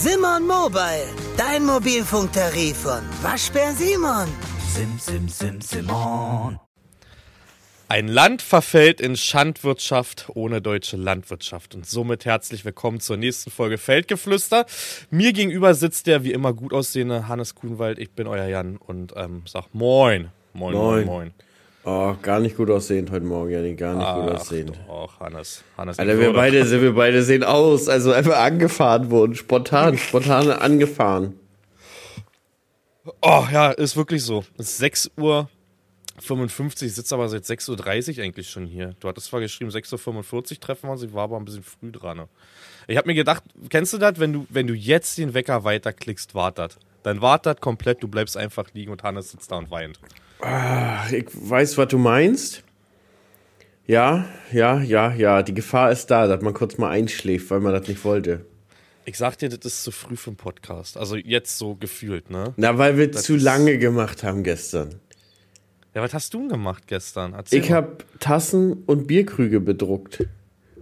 Simon Mobile, dein Mobilfunktarif von Waschbär Simon. Sim, sim, sim, Simon. Ein Land verfällt in Schandwirtschaft ohne deutsche Landwirtschaft. Und somit herzlich willkommen zur nächsten Folge Feldgeflüster. Mir gegenüber sitzt der wie immer gut aussehende Hannes Kuhnwald. Ich bin euer Jan und ähm, sag Moin. Moin, moin, Moin. moin. Oh, gar nicht gut aussehend heute Morgen, Janik, gar nicht gut Ach, aussehend. doch, Hannes. Hannes Alter, wir beide, sind- wir beide sehen aus, also einfach angefahren wurden, spontan, spontan angefahren. Oh ja, ist wirklich so. Es ist 6 Uhr 55, ich sitze aber seit 6.30 Uhr eigentlich schon hier. Du hattest zwar geschrieben, 6.45 Uhr treffen wir uns, ich war aber ein bisschen früh dran. Ne? Ich habe mir gedacht, kennst du das, wenn du, wenn du jetzt den Wecker weiterklickst, wartet. Dann wartet komplett, du bleibst einfach liegen und Hannes sitzt da und weint. Ach, ich weiß, was du meinst. Ja, ja, ja, ja, die Gefahr ist da, dass man kurz mal einschläft, weil man das nicht wollte. Ich sag dir, das ist zu früh für einen Podcast. Also jetzt so gefühlt, ne? Na, weil wir Das zu lange gemacht haben gestern. Ja, was hast du denn gemacht gestern? Erzähl Ich habe Tassen und Bierkrüge bedruckt,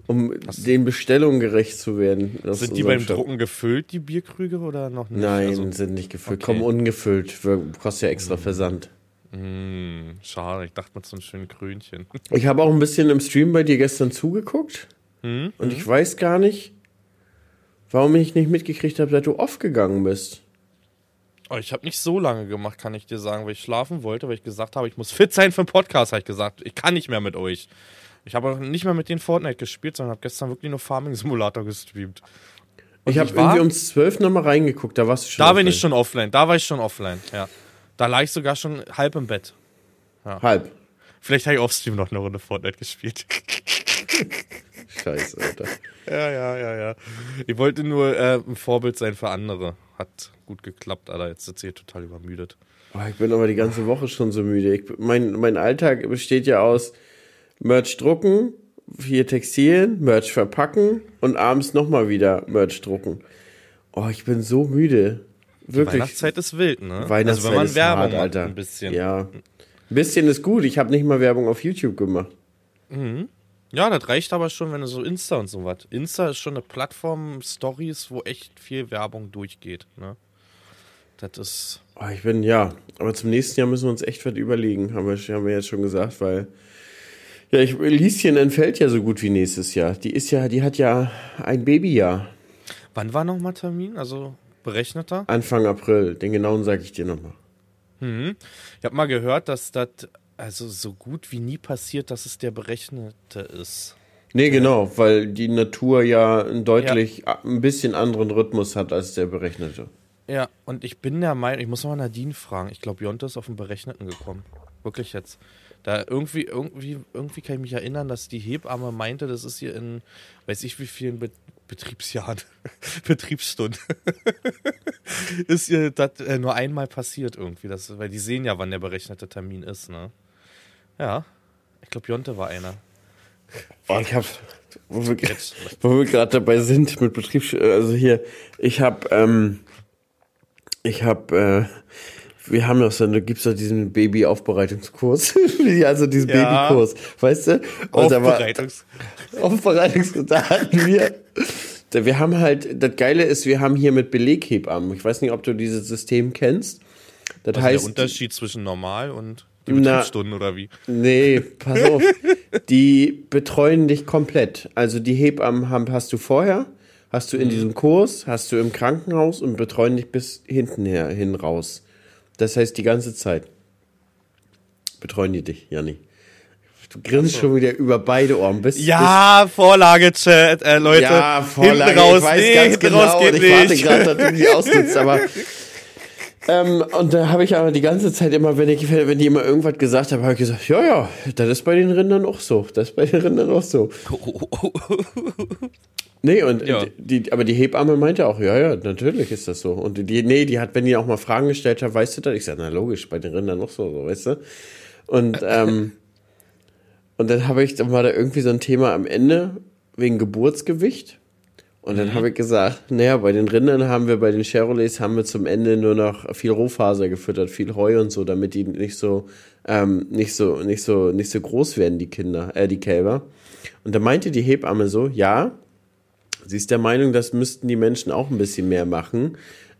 um den Bestellungen gerecht zu werden. Sind die beim Shop. Drucken gefüllt, die Bierkrüge, oder noch nicht? Nein, Also, sind nicht gefüllt. okay. Kommen ungefüllt. Kostet ja extra Versand. Hm, schade, ich dachte mit so einem schönen Krönchen. Ich habe auch ein bisschen im Stream bei dir gestern zugeguckt. Hm? Und ich weiß gar nicht, warum ich nicht mitgekriegt habe, dass du aufgegangen bist. Oh, ich habe nicht so lange gemacht, kann ich dir sagen, weil ich schlafen wollte, weil ich gesagt habe, ich muss fit sein für den Podcast, habe ich gesagt. Ich kann nicht mehr mit euch. Ich habe auch nicht mehr mit den Fortnite gespielt, sondern habe gestern wirklich nur Farming Simulator gestreamt. Und ich habe irgendwie um 12 nochmal reingeguckt, da warst du schon. Da bin offline. ich schon offline, da war ich schon offline, ja. Da lag ich sogar schon halb im Bett. Halb. Vielleicht habe ich offstream noch eine Runde Fortnite gespielt. Scheiße, Alter. ja, ja, ja, ja. Ich wollte nur äh, ein Vorbild sein für andere. Hat gut geklappt, Alter. Jetzt sitze ich hier total übermüdet. Oh, ich bin aber die ganze Woche schon so müde. Ich, mein, mein Alltag besteht ja aus Merch drucken, hier Textilien, Merch verpacken und abends nochmal wieder Merch drucken. Oh, ich bin so müde. Wirklich. Weihnachtszeit ist wild, ne? Weihnachtszeit also wenn man ist Werbung hart, macht, Alter. ein bisschen. Ja. Ein bisschen ist gut. Ich habe nicht mal Werbung auf YouTube gemacht. Ja, das reicht aber schon, wenn du so Insta und so was. Insta ist schon eine Plattform, Stories, wo echt viel Werbung durchgeht. Ne? Das ist. Oh, ich bin, ja. Aber zum nächsten Jahr müssen wir uns echt was überlegen, haben wir, haben wir jetzt schon gesagt, weil. Ja, ich, Lieschen entfällt ja so gut wie nächstes Jahr. Die ist ja, die hat ja ein Babyjahr. Wann war nochmal Termin? Also berechneter? Anfang April. Den genauen sage ich dir nochmal. Ich habe mal gehört, dass das also so gut wie nie passiert, dass es der berechnete ist. Nee, genau, weil die Natur ja einen deutlich a- ein bisschen anderen Rhythmus hat als der berechnete. Ja, und ich bin der Meinung, ich muss mal Nadine fragen. Ich glaube, Jonte ist auf den Berechneten gekommen. Wirklich jetzt. Da irgendwie, irgendwie, irgendwie kann ich mich erinnern, dass die Hebamme meinte, das ist hier in, weiß ich wie vielen Be Betriebsjahren, Betriebsstunden, ist ihr das äh, nur einmal passiert irgendwie. Das, weil die sehen ja, wann der berechnete Termin ist, ne? Ja. Ich glaube, Jonte war einer. Oh, ich hab, wo wir, wir gerade dabei sind mit Betriebs, also hier, ich hab, ähm, ich hab, äh, wir haben doch so, da gibt's doch diesen Babyaufbereitungskurs, also diesen Ja. Babykurs, weißt du? Und Aufbereitungs. Aufbereitungskurs, da hatten wir, wir haben halt, das Geile ist, wir haben hier mit Beleghebammen, ich weiß nicht, ob du dieses System kennst, das Was ist heißt, der Unterschied zwischen normal und die Na- Betriebsstunden oder wie? Nee, pass auf. Die betreuen dich komplett. Also die Hebammen haben, hast du vorher, hast du in diesem Kurs, hast du im Krankenhaus und betreuen dich bis hinten her, hin raus. Das heißt die ganze Zeit. Betreuen die dich, Janni. Du grinst schon wieder über beide Ohren. Bist, Ja, Vorlage, Chat, äh, Leute. ja, Vorlage, hinten raus, ich weiß nee, ganz genau und ich warte nicht. gerade, dass du die ausnutzt, aber ähm, und da habe ich aber die ganze Zeit immer, wenn ich, wenn die immer irgendwas gesagt haben, habe ich gesagt, ja, ja, das ist bei den Rindern auch so. Das ist bei den Rindern auch so. Nee, und Ja. die, aber die Hebamme meinte auch, ja, ja, natürlich ist das so. Und die, nee, die hat, wenn die auch mal Fragen gestellt hat, weißt du das? Ich sage, na logisch, bei den Rindern auch so, so weißt du? Und, ähm, und dann habe ich, dann war da irgendwie so ein Thema am Ende wegen Geburtsgewicht. Und dann habe ich gesagt, naja, bei den Rindern haben wir, bei den Chevrolets haben wir zum Ende nur noch viel Rohfaser gefüttert, viel Heu und so, damit die nicht so, ähm, nicht so, nicht so, nicht so groß werden, die Kinder, äh, die Kälber. Und da meinte die Hebamme so, ja, Sie ist der Meinung, das müssten die Menschen auch ein bisschen mehr machen.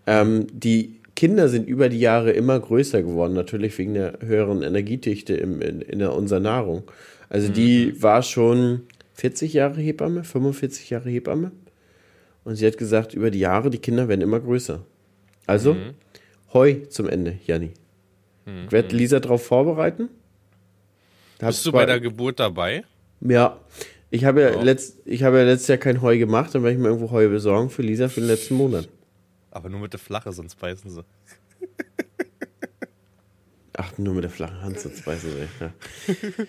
Ähm, die Kinder sind über die Jahre immer größer geworden, natürlich wegen der höheren Energiedichte im, in, in der, unserer Nahrung. Also die war schon 40 Jahre Hebamme, 45 Jahre Hebamme. Und sie hat gesagt, über die Jahre, die Kinder werden immer größer. Also, Heu zum Ende, Janni. Ich werde Lisa darauf vorbereiten. Bist du bei der Geburt dabei? Ja. Ich habe ja, Ja. letzt, ich habe ja letztes Jahr kein Heu gemacht, dann werde ich mir irgendwo Heu besorgen für Lisa für den letzten Monat. Aber nur mit der Flache, sonst beißen sie. Ach, nur mit der flachen Hand, sonst ich nicht. Ja.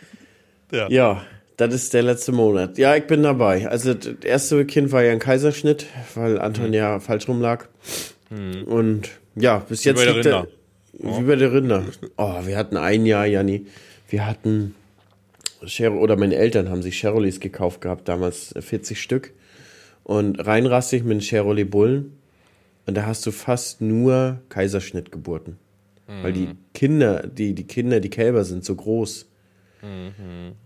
Ja. ja, das ist der letzte Monat. Ja, ich bin dabei. Also, das erste Kind war ja ein Kaiserschnitt, weil Anton ja falsch rumlag. Und ja, bis jetzt bei der liegt er- Rinder. Wie bei der Rinder. Oh, wir hatten ein Jahr, Janni. Wir hatten Chero oder meine Eltern haben sich Cherolees gekauft gehabt, damals äh, 40 Stück. Und reinrassig mit Chevrolet Bullen. Und da hast du fast nur Kaiserschnittgeburten. Weil die Kinder, die, die Kinder, die Kälber sind so groß.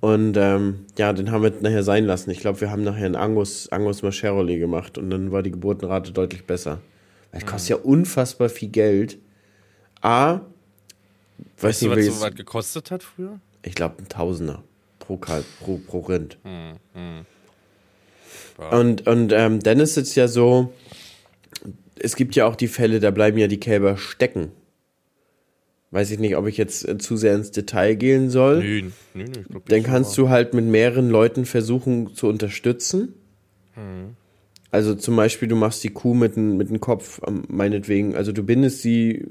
Und ähm, ja, den haben wir nachher sein lassen. Ich glaube, wir haben nachher einen Angus, Angus mal Chevrolet gemacht und dann war die Geburtenrate deutlich besser. Weil es kostet ja unfassbar viel Geld. A, weiß Weißt du, nicht, was welches, so was gekostet hat früher? ich glaube, ein Tausender pro Kalb, pro, pro Rind. Ja. Und, und ähm, dann ist es ja so, es gibt ja auch die Fälle, da bleiben ja die Kälber stecken. Weiß ich nicht, ob ich jetzt äh, zu sehr ins Detail gehen soll. Nö, nö, ich glaub, Dann kannst du halt mit mehreren Leuten versuchen zu unterstützen. Also zum Beispiel, du machst die Kuh mit dem mit dem Kopf, am- meinetwegen, also du bindest sie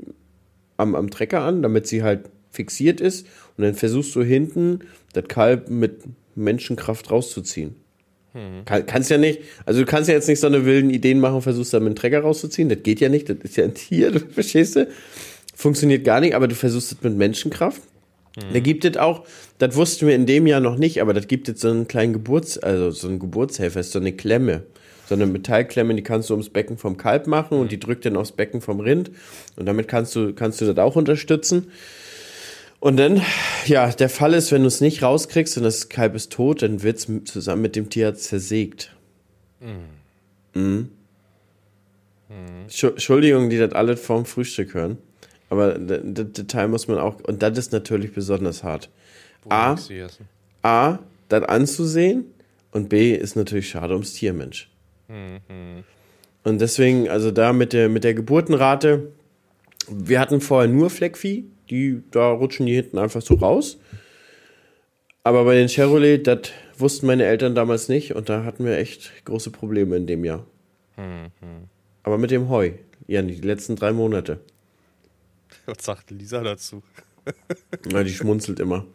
am, am Trecker an, damit sie halt fixiert ist und dann versuchst du hinten das Kalb mit Menschenkraft rauszuziehen. Kann, kannst ja nicht, also du kannst ja jetzt nicht so eine wilden Ideen machen und versuchst dann mit dem Trecker rauszuziehen, das geht ja nicht, das ist ja ein Tier, du verstehst du? Funktioniert gar nicht, aber du versuchst es mit Menschenkraft. Da gibt es auch, das wussten wir in dem Jahr noch nicht, aber das gibt es so einen kleinen Geburts-, also so einen Geburtshelfer, ist so eine Klemme. So eine Metallklemme, die kannst du ums Becken vom Kalb machen und die drückt dann aufs Becken vom Rind. Und damit kannst du, kannst du das auch unterstützen. Und dann, ja, der Fall ist, wenn du es nicht rauskriegst und das Kalb ist tot, dann wird es zusammen mit dem Tier zersägt. Mhm. Schu- Entschuldigung, die das alle vorm Frühstück hören. Aber das Detail muss man auch, und das ist natürlich besonders hart. A. A, das anzusehen und B, ist natürlich schade ums Tier, Mensch. Und deswegen, also da mit der, mit der Geburtenrate, wir hatten vorher nur Fleckvieh, die, da rutschen die hinten einfach so raus. Aber bei den Chevrolet, das wussten meine Eltern damals nicht und da hatten wir echt große Probleme in dem Jahr. Aber mit dem Heu, ja, die letzten drei Monate. Was sagt Lisa dazu? Ja, die schmunzelt immer.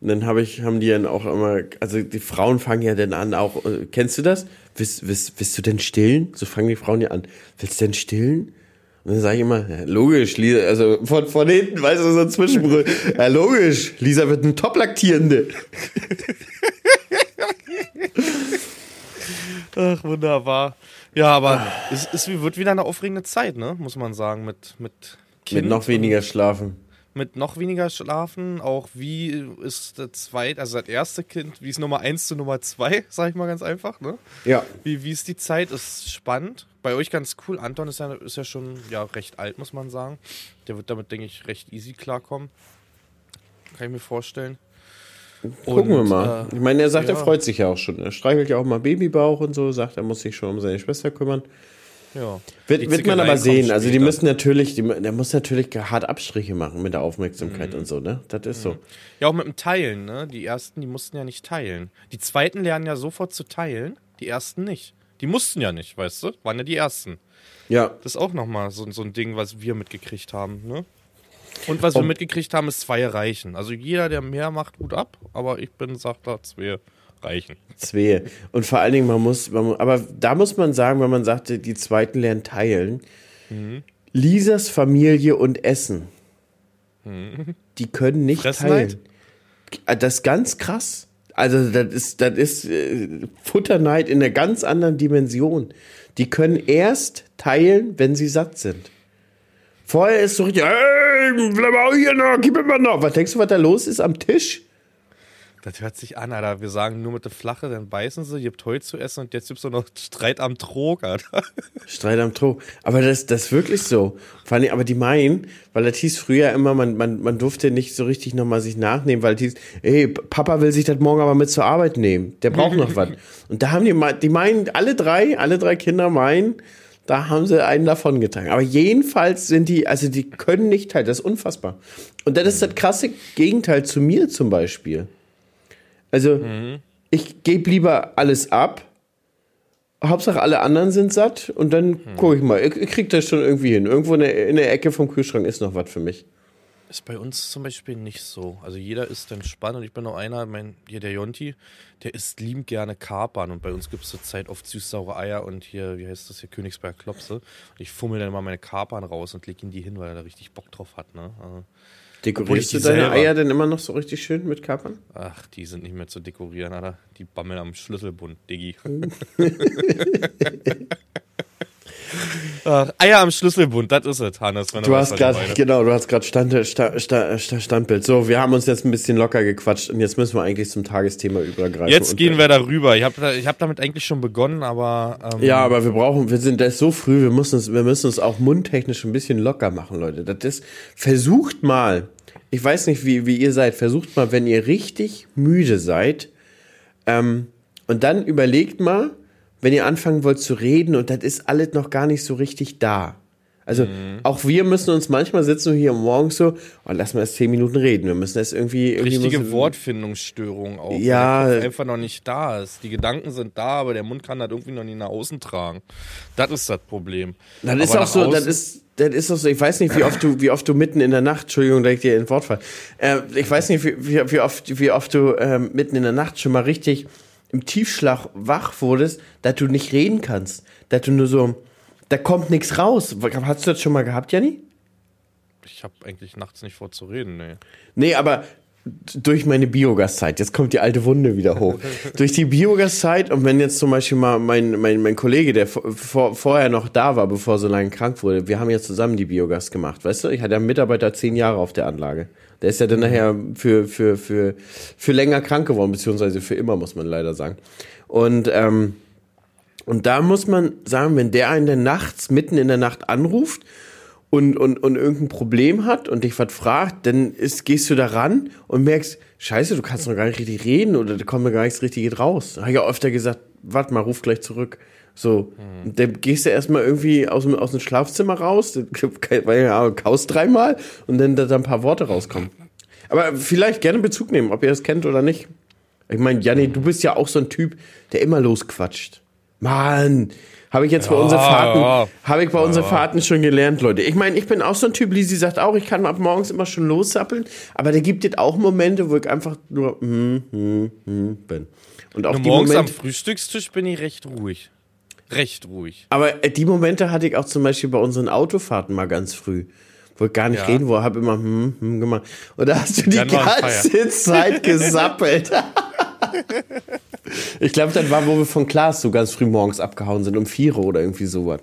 Und dann habe ich, haben die dann auch immer, also die Frauen fangen ja dann an, auch, äh, kennst du das? Willst, willst, willst du denn stillen? So fangen die Frauen ja an. Willst du denn stillen? Und dann sage ich immer, ja, logisch, Lisa, also von, von hinten, weißt du, so ein Zwischenbrüll. Ja, logisch, Lisa wird ein Top-Laktierende. Ach, wunderbar. Ja, aber es, es wird wieder eine aufregende Zeit, ne? Muss man sagen, mit, mit Kind Mit noch weniger schlafen. mit noch weniger Schlafen, auch wie ist das zweite, also das erste Kind, wie ist Nummer eins zu Nummer zwei, sag ich mal ganz einfach, ne? Ja. Wie, wie ist die Zeit? Ist spannend. Bei euch ganz cool. Anton ist ja, ist ja schon ja, recht alt, muss man sagen. Der wird damit, denke ich, recht easy klarkommen. Kann ich mir vorstellen. Gucken wir Und, mal. äh, ich meine, er sagt, er ja. freut sich ja auch schon. Er streichelt ja auch mal Babybauch und so, sagt, er muss sich schon um seine Schwester kümmern. Ja. Wird, wird man aber sehen. Also die müssen natürlich, die, der muss natürlich hart Abstriche machen mit der Aufmerksamkeit Mhm. und so, ne? Das ist so. Ja, auch mit dem Teilen, ne? Die ersten, die mussten ja nicht teilen. Die zweiten lernen ja sofort zu teilen, die ersten nicht. Die mussten ja nicht, weißt du? Waren ja die ersten. Ja. Das ist auch nochmal so, so ein Ding, was wir mitgekriegt haben, ne? Und was wir mitgekriegt haben, ist zwei reichen. Also jeder, der mehr macht, gut ab, aber ich bin, sagt da, zwei reichen. Zwei. Und vor allen Dingen, man muss, man, aber da muss man sagen, wenn man sagte, die zweiten lernen teilen, Mhm. Lisas Familie und Essen, die können nicht Mhm. Fressneid? teilen. Ah, Das ist ganz krass. Also das ist, das ist äh, Futterneid in einer ganz anderen Dimension. Die können erst teilen, wenn sie satt sind. Vorher ist so richtig, hey, bleib auch hier noch, gib mir mal noch. Was denkst du, was da los ist am Tisch? Das hört sich an, Alter. Wir sagen nur mit der Flache, dann beißen sie, gibt Heu zu essen und jetzt gibt's doch noch Streit am Trog, Alter. Streit am Trog. Aber das, das ist wirklich so. Vor allem, aber die meinen, weil das hieß früher immer, man, man, man durfte nicht so richtig nochmal sich nachnehmen, weil das hieß, ey, Papa will sich das morgen aber mit zur Arbeit nehmen. Der braucht noch was. Und da haben die, die meinen, alle drei, alle drei Kinder meinen, da haben sie einen davon getragen. Aber jedenfalls sind die, also die können nicht teilen. Das ist unfassbar. Und das ist das krasse Gegenteil zu mir zum Beispiel. Also, ich gebe lieber alles ab. Hauptsache alle anderen sind satt und dann gucke ich mal. Ich, ich krieg das schon irgendwie hin. Irgendwo in der, in der Ecke vom Kühlschrank ist noch was für mich. Ist bei uns zum Beispiel nicht so. Also jeder isst entspannt und ich bin noch einer, mein, hier der Jonti, der isst liebend gerne Kapern und bei uns gibt es zur Zeit oft süß-saure Eier und hier, wie heißt das hier, Königsberg Klopse. Und ich fummel dann immer meine Kapern raus und leg ihn die hin, weil er da richtig Bock drauf hat, ne? Also, Dekorierst du deine selber- Eier denn immer noch so richtig schön mit Kapern? ach, die sind nicht mehr zu dekorieren, Alter. Die bammeln am Schlüsselbund, Diggi. ach, Eier am Schlüsselbund, das ist es, Hannes. Wenn Du hast gerade, genau, du hast gerade Stand, Sta- Sta- Sta- Standbild. So, wir haben uns jetzt ein bisschen locker gequatscht und jetzt müssen wir eigentlich zum Tagesthema übergreifen. Jetzt gehen wir darüber. Ich habe ich hab damit eigentlich schon begonnen, aber. Ähm, Ja, aber wir brauchen, wir sind, das ist so früh, wir müssen uns, wir müssen uns auch mundtechnisch ein bisschen locker machen, Leute. Das ist, versucht mal, ich weiß nicht, wie, wie ihr seid, versucht mal, wenn ihr richtig müde seid, ähm, und dann überlegt mal, wenn ihr anfangen wollt zu reden und das ist alles noch gar nicht so richtig da. Also Mhm. auch wir müssen uns manchmal sitzen hier morgens so, oh, lass mal erst zehn Minuten reden. Wir müssen das irgendwie, irgendwie richtige müssen- Wortfindungsstörung auch. Ja. einfach noch nicht da ist. Die Gedanken sind da, aber der Mund kann das irgendwie noch nicht nach außen tragen. Das ist das Problem. Das ist auch so, das ist, das ist auch so, ich weiß nicht, wie oft du, wie oft du mitten in der Nacht, Entschuldigung, da ich dir in Wort fall, äh, ich weiß nicht, wie, wie, wie oft, wie oft du ähm, mitten in der Nacht schon mal richtig im Tiefschlag wach wurdest, dass du nicht reden kannst, dass du nur so, da kommt nichts raus. Hast du das schon mal gehabt, Janni? Ich habe eigentlich nachts nicht vor zu reden, nee. Nee, aber durch meine Biogasszeit, jetzt kommt die alte Wunde wieder hoch. durch die Biogasszeit und wenn jetzt zum Beispiel mal mein, mein, mein Kollege, der vor, vorher noch da war, bevor er so lange krank wurde, wir haben ja zusammen die Biogas gemacht, weißt du? Ich hatte einen Mitarbeiter zehn Jahre auf der Anlage. Der ist ja dann nachher für, für, für, für länger krank geworden, beziehungsweise für immer, muss man leider sagen. Und, ähm, und da muss man sagen, wenn der einen dann nachts, mitten in der Nacht anruft und, und, und irgendein Problem hat und dich was fragt, dann ist, gehst du da ran und merkst, scheiße, du kannst noch gar nicht richtig reden oder da kommt noch gar nichts Richtiges raus. Da habe ich ja öfter gesagt, warte mal, ruf gleich zurück. So, und dann gehst du erstmal irgendwie aus dem, aus dem Schlafzimmer raus, weil ja, kaust dreimal und dann da, da ein paar Worte rauskommen. Aber vielleicht gerne Bezug nehmen, ob ihr das kennt oder nicht. Ich meine, Janni, du bist ja auch so ein Typ, der immer losquatscht. Mann, habe ich jetzt bei unseren Fahrten, ja. habe ich bei unseren Fahrten schon gelernt, Leute. Ich meine, ich bin auch so ein Typ, Lisi sagt auch, ich kann ab morgens immer schon lossappeln, aber da gibt es auch Momente, wo ich einfach nur hm, hm, hm bin. Und auch Nur die morgens am Momente, Frühstückstisch bin ich recht ruhig. Recht ruhig. aber äh, die Momente hatte ich auch zum Beispiel bei unseren Autofahrten mal ganz früh. Wo ich gar nicht Ja. reden, wo habe immer hm, hm gemacht. Und da hast du die ganze Zeit gesappelt. ich glaube, das war, wo wir von Klaas so ganz früh morgens abgehauen sind, um vier oder irgendwie sowas.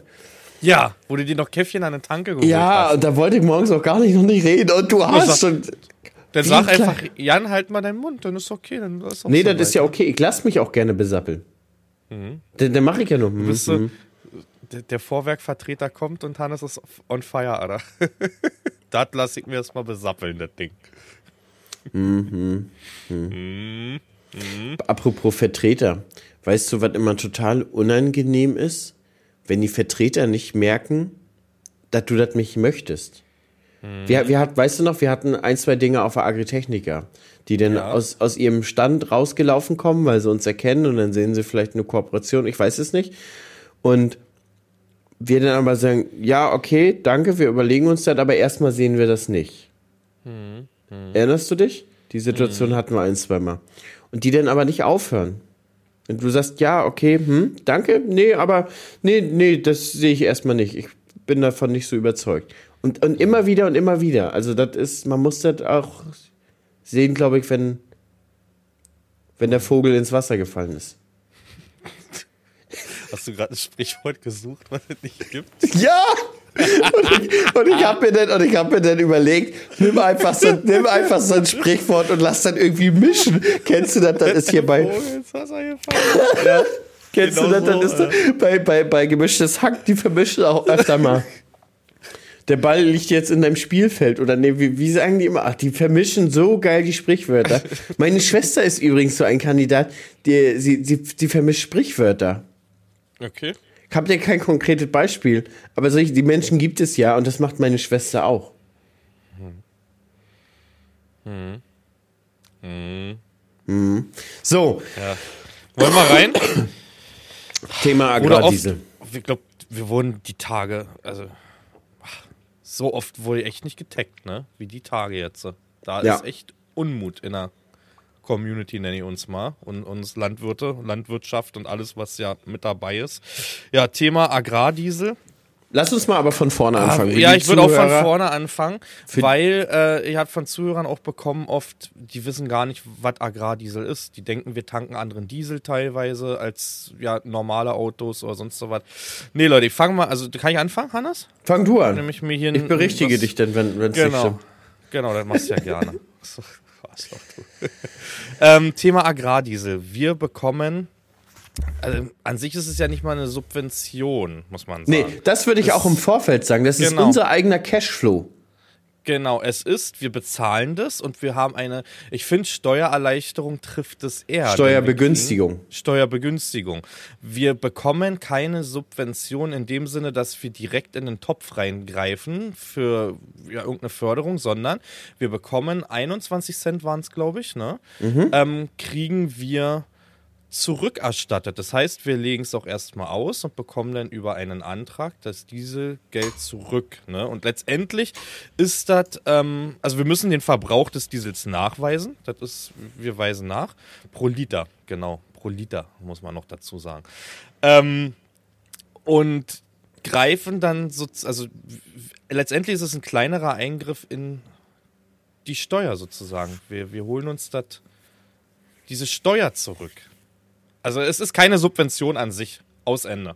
Ja, wo du dir noch Käffchen an den Tanke geholt Ja, hast. und da wollte ich morgens auch gar nicht noch nicht reden. Und du hast sag- schon. Dann sag einfach, Jan, halt mal deinen Mund, dann ist okay. Dann ist Nee, so das ist ja okay. Ich lass mich auch gerne besappeln. Dann, dann mache ich ja nur. hm, Bist du, der, der Vorwerkvertreter kommt und Hannes ist on fire, Alter. das lass ich mir erstmal besappeln, das Ding. Apropos Vertreter. Weißt du, was immer total unangenehm ist? Wenn die Vertreter nicht merken, dass du das nicht möchtest. Wir, wir hat, weißt du noch, wir hatten ein, zwei Dinge auf der Agritechnica, die dann Ja. aus, aus ihrem Stand rausgelaufen kommen, weil sie uns erkennen und dann sehen sie vielleicht eine Kooperation, ich weiß es nicht. Und wir dann aber sagen, ja, okay, danke, wir überlegen uns das, aber erstmal sehen wir das nicht. Erinnerst du dich? Die Situation hatten wir ein, zweimal. Und die dann aber nicht aufhören. Und du sagst, ja, okay, hm, danke, nee, aber nee, nee, das sehe ich erstmal nicht. Ich bin davon nicht so überzeugt. Und, und immer wieder und immer wieder. Also das ist, man muss das auch sehen, glaube ich, wenn, wenn der Vogel ins Wasser gefallen ist. Hast du gerade ein Sprichwort gesucht, was es nicht gibt? Ja! Und ich, und ich habe mir, dann- und ich hab mir dann überlegt, nimm einfach, so, nimm einfach so ein Sprichwort und lass dann irgendwie mischen. Kennst du das? Das ist hier bei, Oh, ja. kennst genau du das? Das so, ist so, bei, bei, bei gemischtes Hack, die vermischen auch öfter mal. Der Ball liegt jetzt in deinem Spielfeld oder nee, wie, wie sagen die immer? Ach, die vermischen so geil die Sprichwörter. Meine Schwester ist übrigens so ein Kandidat, die, sie, sie, sie vermischt Sprichwörter. Okay. Ich habe ja kein konkretes Beispiel, aber solche, die Menschen gibt es ja und das macht meine Schwester auch. Mhm. So, Ja. Wollen wir rein? Thema Agrardiesel. ich glaube, wir wurden die Tage, also so oft wurde echt nicht getaggt, ne? Wie die Tage jetzt. Da Ja. ist echt Unmut in der Community, nenne ich uns mal. Und uns Landwirte, Landwirtschaft und alles, was ja mit dabei ist. Ja, Thema Agrardiesel. Lass uns mal aber von vorne anfangen. wie ja, ich würde auch von vorne anfangen, weil äh, ich habe von Zuhörern auch bekommen oft, die wissen gar nicht, was Agrardiesel ist. Die denken, wir tanken anderen Diesel teilweise als ja normale Autos oder sonst so was. Nee, Leute, ich fange mal, also kann ich anfangen, Hannes? Fang du an. Nämlich mir hier Ich ein- berichtige was- dich denn, wenn es nicht Genau. stimmt. Genau, das machst du ja gerne. Arschloch, du. ähm, Thema Agrardiesel. Wir bekommen, also an sich ist es ja nicht mal eine Subvention, muss man sagen. Nee, das würde ich auch im Vorfeld sagen. Das ist Genau. unser eigener Cashflow. Genau, es ist, wir bezahlen das und wir haben eine, ich finde, Steuererleichterung trifft es eher. Steuerbegünstigung. Steuerbegünstigung. Wir bekommen keine Subvention in dem Sinne, dass wir direkt in den Topf reingreifen für ja, irgendeine Förderung, sondern wir bekommen 21 Cent waren es, glaube ich, ne? Ähm, kriegen wir zurückerstattet. Das heißt, wir legen es auch erstmal aus und bekommen dann über einen Antrag das Dieselgeld zurück. Ne? Und letztendlich ist das, ähm, also wir müssen den Verbrauch des Diesels nachweisen. Das ist, wir weisen nach. Pro Liter, genau. Pro Liter, muss man noch dazu sagen. Ähm, und greifen dann so, also letztendlich ist es ein kleinerer Eingriff in die Steuer sozusagen. Wir, wir holen uns das, diese Steuer zurück. Also es ist keine Subvention an sich. Aus Ende.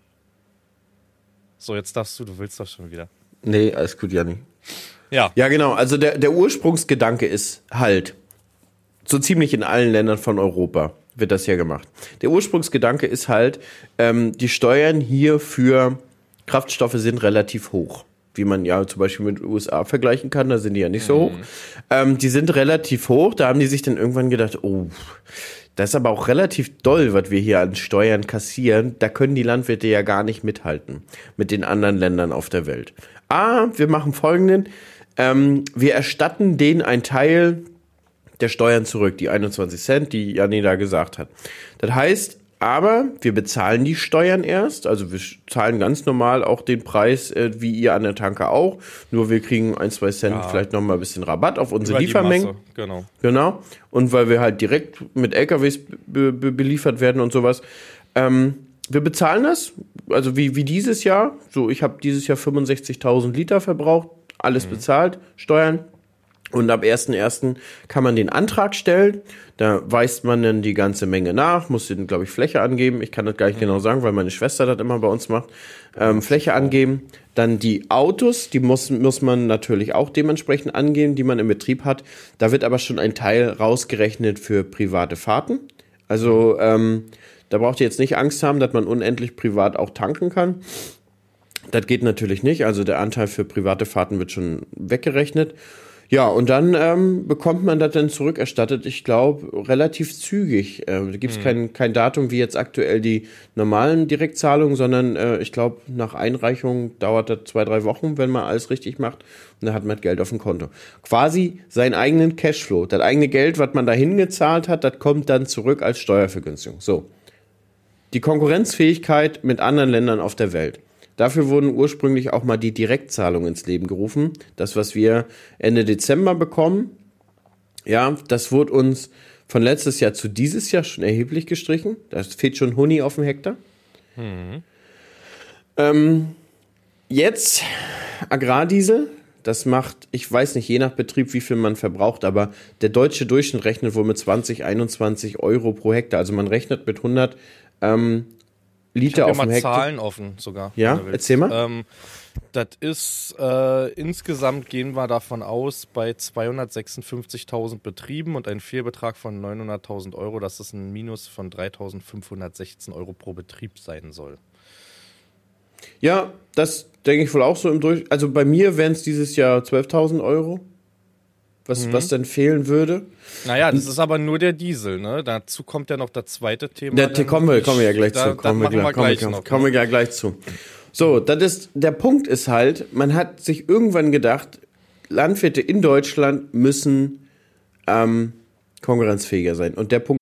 So, jetzt darfst du, du willst doch schon wieder. Nee, alles gut, Janni. Ja. Ja, genau. Also der, der Ursprungsgedanke ist halt, so ziemlich in allen Ländern von Europa wird das ja gemacht. Der Ursprungsgedanke ist halt, ähm, die Steuern hier für Kraftstoffe sind relativ hoch. Wie man ja zum Beispiel mit den USA vergleichen kann, da sind die ja nicht so hoch. Ähm, die sind relativ hoch, da haben die sich dann irgendwann gedacht, oh, das ist aber auch relativ doll, was wir hier an Steuern kassieren. Da können die Landwirte ja gar nicht mithalten mit den anderen Ländern auf der Welt. Ah, wir machen folgenden. Ähm, wir erstatten denen einen Teil der Steuern zurück, die 21 Cent, die Janni da gesagt hat. Das heißt, aber wir bezahlen die Steuern erst, also wir zahlen ganz normal auch den Preis, äh, wie ihr an der Tanke auch, nur wir kriegen ein, zwei Cent Ja. vielleicht nochmal ein bisschen Rabatt auf unsere Über Liefermengen. Genau. Genau. Und weil wir halt direkt mit LKWs be be beliefert werden und sowas. Ähm, wir bezahlen das, also wie, wie dieses Jahr. So, ich habe dieses Jahr 65.000 Liter verbraucht, alles bezahlt, Steuern. Und ab 1.1. kann man den Antrag stellen. Da weist man dann die ganze Menge nach, muss dann, glaube ich, Fläche angeben. Ich kann das gar nicht genau sagen, weil meine Schwester das immer bei uns macht. Ähm, Fläche angeben. Dann die Autos, die muss, muss man natürlich auch dementsprechend angeben, die man im Betrieb hat. Da wird aber schon ein Teil rausgerechnet für private Fahrten. Also ähm, da braucht ihr jetzt nicht Angst haben, dass man unendlich privat auch tanken kann. Das geht natürlich nicht. Also der Anteil für private Fahrten wird schon weggerechnet. Ja, und dann ähm, bekommt man das dann zurückerstattet, ich glaube, relativ zügig. Äh, da gibt es kein, kein Datum wie jetzt aktuell die normalen Direktzahlungen, sondern äh, ich glaube, nach Einreichung dauert das zwei, drei Wochen, wenn man alles richtig macht. Und dann hat man Geld auf dem Konto. Quasi seinen eigenen Cashflow. Das eigene Geld, was man da hingezahlt hat, das kommt dann zurück als Steuervergünstigung. So. Die Konkurrenzfähigkeit mit anderen Ländern auf der Welt. Dafür wurden ursprünglich auch mal die Direktzahlungen ins Leben gerufen. Das, was wir Ende Dezember bekommen, ja, das wurde uns von letztes Jahr zu dieses Jahr schon erheblich gestrichen. Da fehlt schon Huni auf dem Hektar. Ähm, jetzt Agrardiesel. Das macht, ich weiß nicht, je nach Betrieb, wie viel man verbraucht, aber der deutsche Durchschnitt rechnet wohl mit 20, 21 Euro pro Hektar. Also man rechnet mit 100 ähm, Liter hab auf dem Hektar. Zahlen offen sogar. Ja, erzähl mal. Ähm, das ist, äh, insgesamt gehen wir davon aus, bei 256.000 Betrieben und ein Fehlbetrag von 900.000 Euro, dass es ein Minus von 3.516 Euro pro Betrieb sein soll. Ja, das denke ich wohl auch so im Durch. Also bei mir wären es dieses Jahr 12.000 Euro, was, Mhm. was dann fehlen würde. Naja, das ist aber nur der Diesel, ne? Dazu kommt ja noch das zweite Thema. Da dann kommen wir, kommen wir ja gleich da, zu. Kommen wir, wir gleich, kommen, noch. kommen wir ne? ja gleich zu. So, das ist, der Punkt ist halt, man hat sich irgendwann gedacht, Landwirte in Deutschland müssen ähm, konkurrenzfähiger sein. Und der Punkt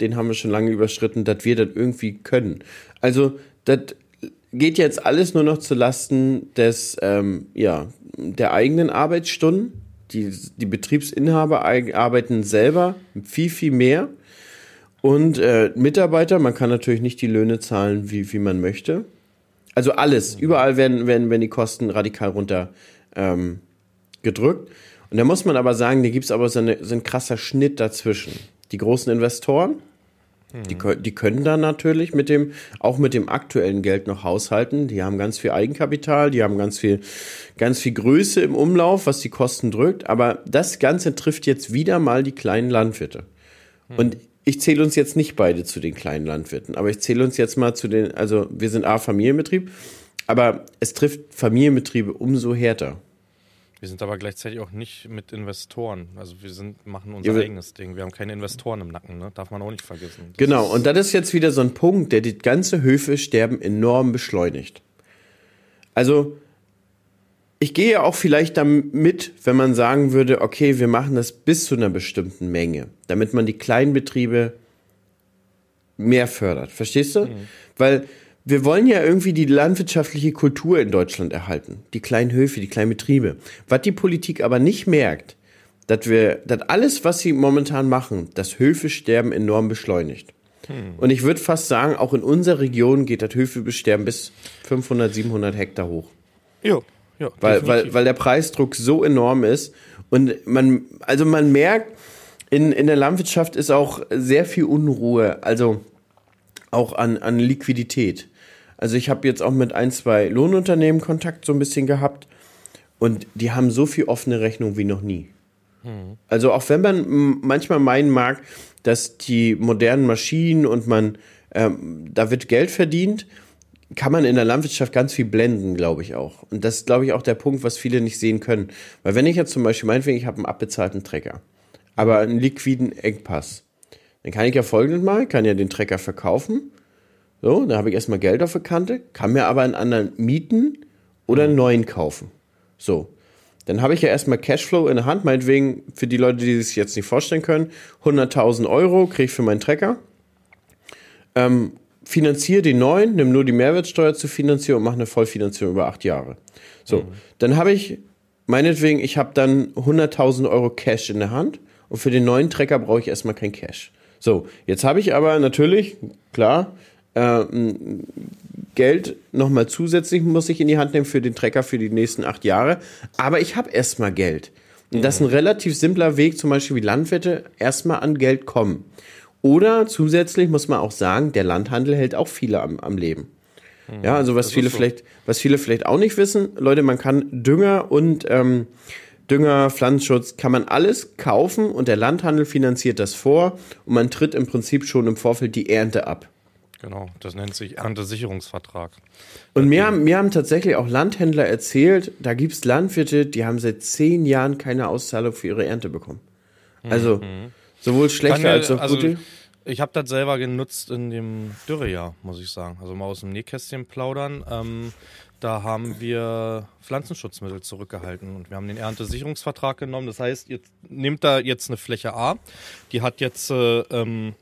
Den haben wir schon lange überschritten, dass wir das irgendwie können. Also, das geht jetzt alles nur noch zu Lasten des, ähm, ja, der eigenen Arbeitsstunden. Die, die Betriebsinhaber arbeiten selber viel, viel mehr. Und äh, Mitarbeiter, man kann natürlich nicht die Löhne zahlen, wie, wie man möchte. Also alles, überall werden, werden, werden die Kosten radikal runter ähm, gedrückt. Und da muss man aber sagen, da gibt es aber so, eine, so ein krasser Schnitt dazwischen. Die großen Investoren, die, kö- die können dann natürlich mit dem, auch mit dem aktuellen Geld noch haushalten. Die haben ganz viel Eigenkapital, die haben ganz viel, ganz viel Größe im Umlauf, was die Kosten drückt. Aber das Ganze trifft jetzt wieder mal die kleinen Landwirte. Und ich zähle uns jetzt nicht beide zu den kleinen Landwirten, aber ich zähle uns jetzt mal zu den, also wir sind A, Familienbetrieb, aber es trifft Familienbetriebe umso härter. Wir sind aber gleichzeitig auch nicht mit Investoren. Also wir sind, machen unser Ja, eigenes Ding. Wir haben keine Investoren im Nacken, ne? Darf man auch nicht vergessen. Das Genau, und das ist jetzt wieder so ein Punkt, der die ganze Höfe sterben enorm beschleunigt. Also, ich gehe ja auch vielleicht damit, wenn man sagen würde, okay, wir machen das bis zu einer bestimmten Menge, damit man die Kleinbetriebe mehr fördert. Verstehst du? Weil wir wollen ja irgendwie die landwirtschaftliche Kultur in Deutschland erhalten. Die kleinen Höfe, die kleinen Betriebe. Was die Politik aber nicht merkt, dass wir, dass alles, was sie momentan machen, das Höfesterben enorm beschleunigt. Und ich würde fast sagen, auch in unserer Region geht das Höfesterben bis 500, 700 Hektar hoch. Jo, ja, Weil, weil, weil der Preisdruck so enorm ist. Und man, also man merkt, in, in der Landwirtschaft ist auch sehr viel Unruhe, also auch an, an Liquidität. Also ich habe jetzt auch mit ein, zwei Lohnunternehmen Kontakt so ein bisschen gehabt und die haben so viel offene Rechnung wie noch nie. Also auch wenn man manchmal meinen mag, dass die modernen Maschinen und man, ähm, da wird Geld verdient, kann man in der Landwirtschaft ganz viel blenden, glaube ich auch. Und das ist, glaube ich, auch der Punkt, was viele nicht sehen können. Weil wenn ich jetzt zum Beispiel meinetwegen, ich habe einen abbezahlten Trecker, aber einen liquiden Engpass, dann kann ich ja folgendes machen, kann ja den Trecker verkaufen. So, dann habe ich erstmal Geld auf der Kante, kann mir aber einen anderen mieten oder einen neuen kaufen. So. Dann habe ich ja erstmal Cashflow in der Hand, meinetwegen für die Leute, die sich jetzt nicht vorstellen können, 100.000 Euro kriege ich für meinen Trecker. Ähm, finanziere den neuen, nimm nur die Mehrwertsteuer zur Finanzierung und mache eine Vollfinanzierung über acht Jahre. So, dann habe ich, meinetwegen, ich habe dann 100.000 Euro Cash in der Hand und für den neuen Trecker brauche ich erstmal kein Cash. So, jetzt habe ich aber natürlich, klar, äh, m, Geld nochmal zusätzlich muss ich in die Hand nehmen für den Trecker für die nächsten acht Jahre. Aber ich habe erstmal Geld. Und das ist ein relativ simpler Weg, zum Beispiel wie Landwirte erstmal an Geld kommen. Oder zusätzlich muss man auch sagen, der Landhandel hält auch viele am, am Leben. Ja, also was viele so. vielleicht, was viele vielleicht auch nicht wissen, Leute, man kann Dünger und ähm, Dünger, Pflanzenschutz, kann man alles kaufen und der Landhandel finanziert das vor und man tritt im Prinzip schon im Vorfeld die Ernte ab. Genau, das nennt sich Erntesicherungsvertrag. Und mir haben, mir haben tatsächlich auch Landhändler erzählt, da gibt's Landwirte, die haben seit zehn Jahren keine Auszahlung für ihre Ernte bekommen. Also sowohl schlechte Kann als auch also, gute. Ich habe das selber genutzt in dem Dürrejahr, muss ich sagen. Also mal aus dem Nähkästchen plaudern. Ähm, da haben wir Pflanzenschutzmittel zurückgehalten und wir haben den Erntesicherungsvertrag genommen. Das heißt, jetzt nimmt da jetzt eine Fläche A, die hat jetzt äh, ähm,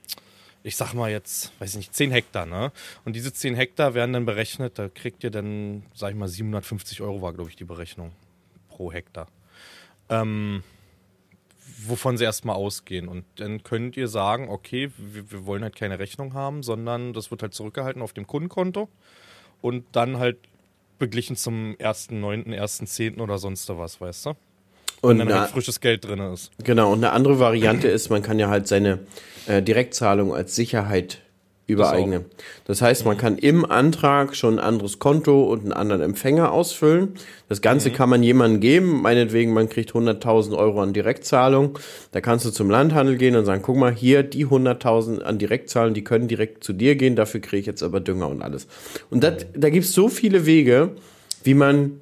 ich sag mal jetzt, weiß ich nicht, 10 Hektar, ne? Und diese 10 Hektar werden dann berechnet, da kriegt ihr dann, sag ich mal, 750 Euro war, glaube ich, die Berechnung pro Hektar. Ähm, wovon sie erstmal ausgehen. Und dann könnt ihr sagen, okay, wir, wir wollen halt keine Rechnung haben, sondern das wird halt zurückgehalten auf dem Kundenkonto und dann halt beglichen zum 1.9., 1.10. oder sonst was, weißt du? Und Wenn dann halt frisches Geld drin ist. genau, und eine andere Variante ist, man kann ja halt seine äh, Direktzahlung als Sicherheit übereignen. Das heißt, man kann im Antrag schon ein anderes Konto und einen anderen Empfänger ausfüllen. Das Ganze kann man jemandem geben, meinetwegen, man kriegt 100.000 Euro an Direktzahlung. Da kannst du zum Landhandel gehen und sagen, guck mal, hier die 100.000 an Direktzahlen, die können direkt zu dir gehen, dafür kriege ich jetzt aber Dünger und alles. Und dat, da gibt's so viele Wege, wie man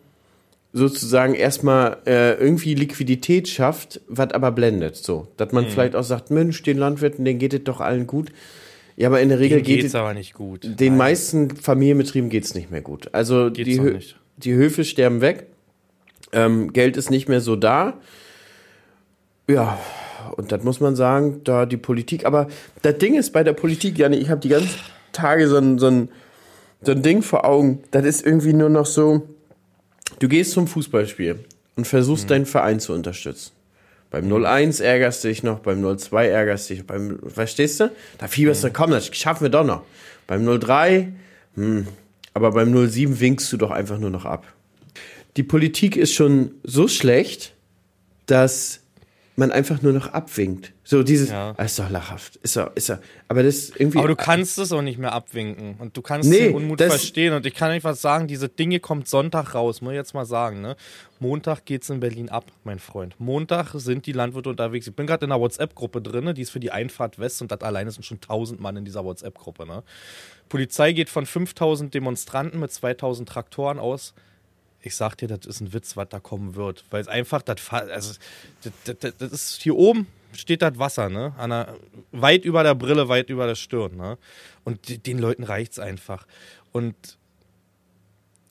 sozusagen erstmal äh, irgendwie Liquidität schafft, was aber blendet. So, dass Mhm. man vielleicht auch sagt, Mensch, den Landwirten, denen geht es doch allen gut. Ja, aber in der Regel geht es aber nicht gut. den Nein. meisten Familienbetrieben geht's nicht mehr gut. Also Geht's die, Hö die Höfe sterben weg, ähm, Geld ist nicht mehr so da. Ja, und das muss man sagen, da die Politik, aber das Ding ist bei der Politik, Janne, ich habe die ganzen Tage so ein, so, ein, so ein Ding vor Augen, das ist irgendwie nur noch so, du gehst zum Fußballspiel und Mhm. versuchst deinen Verein zu unterstützen. Beim 0-1 ärgerst du dich noch, beim 0-2 ärgerst du dich, beim, verstehst du? Da fieberst Mhm. du, komm, das schaffen wir doch noch. Beim 0-3, hm, aber beim 0-7 winkst du doch einfach nur noch ab. Die Politik ist schon so schlecht, dass man einfach nur noch abwinkt. So dieses, Ja. ah, ist doch lachhaft, ist doch, ist doch, aber das irgendwie. Aber du kannst es auch nicht mehr abwinken. Und du kannst Nee, den Unmut verstehen. Und ich kann einfach sagen, diese Dinge kommt Sonntag raus, muss ich jetzt mal sagen. Ne? Montag geht's in Berlin ab, mein Freund. Montag sind die Landwirte unterwegs. Ich bin gerade in einer WhatsApp-Gruppe drin, die ist für die Einfahrt West und das alleine sind schon 1000 Mann in dieser WhatsApp-Gruppe. Ne? Polizei geht von 5000 Demonstranten mit 2000 Traktoren aus. Ich sag dir, das ist ein Witz, was da kommen wird. Weil es einfach, das, also, das, das, das ist hier oben steht das Wasser, ne? Der, weit über der Brille, weit über der Stirn, ne? Und den Leuten reicht's einfach. Und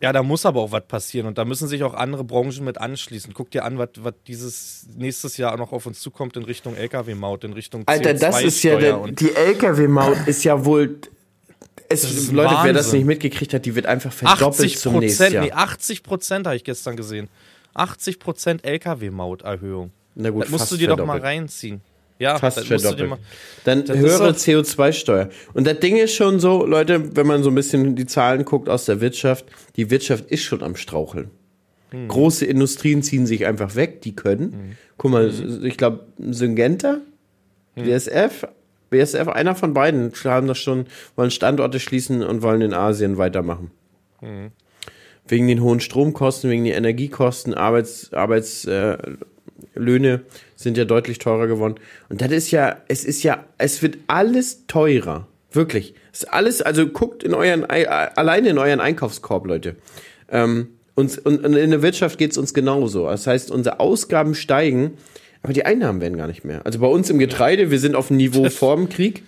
ja, da muss aber auch was passieren und da müssen sich auch andere Branchen mit anschließen. Guck dir an, was dieses nächstes Jahr noch auf uns zukommt in Richtung LKW-Maut, in Richtung Alter, das ist ja CO2-Steuer der, die LKW-Maut ist ja wohl. Es, Leute, wer das Wahnsinn. nicht mitgekriegt hat, die wird einfach verdoppelt 80 zum nächsten Jahr. nee, 80 Prozent habe ich gestern gesehen. 80 Prozent LKW-Mauterhöhung. Na gut, das musst du dir doch mal reinziehen. Ja, Fast das musst du dir verdoppelt. mal. Dann höhere so- CO2-Steuer. Und das Ding ist schon so, Leute, wenn man so ein bisschen die Zahlen guckt aus der Wirtschaft, die Wirtschaft ist schon am Straucheln. Hm. Große Industrien ziehen sich einfach weg, die können. Guck mal, ich glaube, Syngenta, Hm. BSF, BSF, einer von beiden haben das schon, wollen Standorte schließen und wollen in Asien weitermachen. Hm. Wegen den hohen Stromkosten, wegen den Energiekosten, Arbeits, Arbeitslöhne äh, sind ja deutlich teurer geworden. Und das ist ja, es ist ja, es wird alles teurer. Wirklich. Es ist alles, also guckt in euren, Ei- alleine in euren Einkaufskorb, Leute. Ähm, uns, und, und in der Wirtschaft geht es uns genauso. Das heißt, unsere Ausgaben steigen, aber die Einnahmen werden gar nicht mehr. Also bei uns im Getreide, wir sind auf dem Niveau vor dem Krieg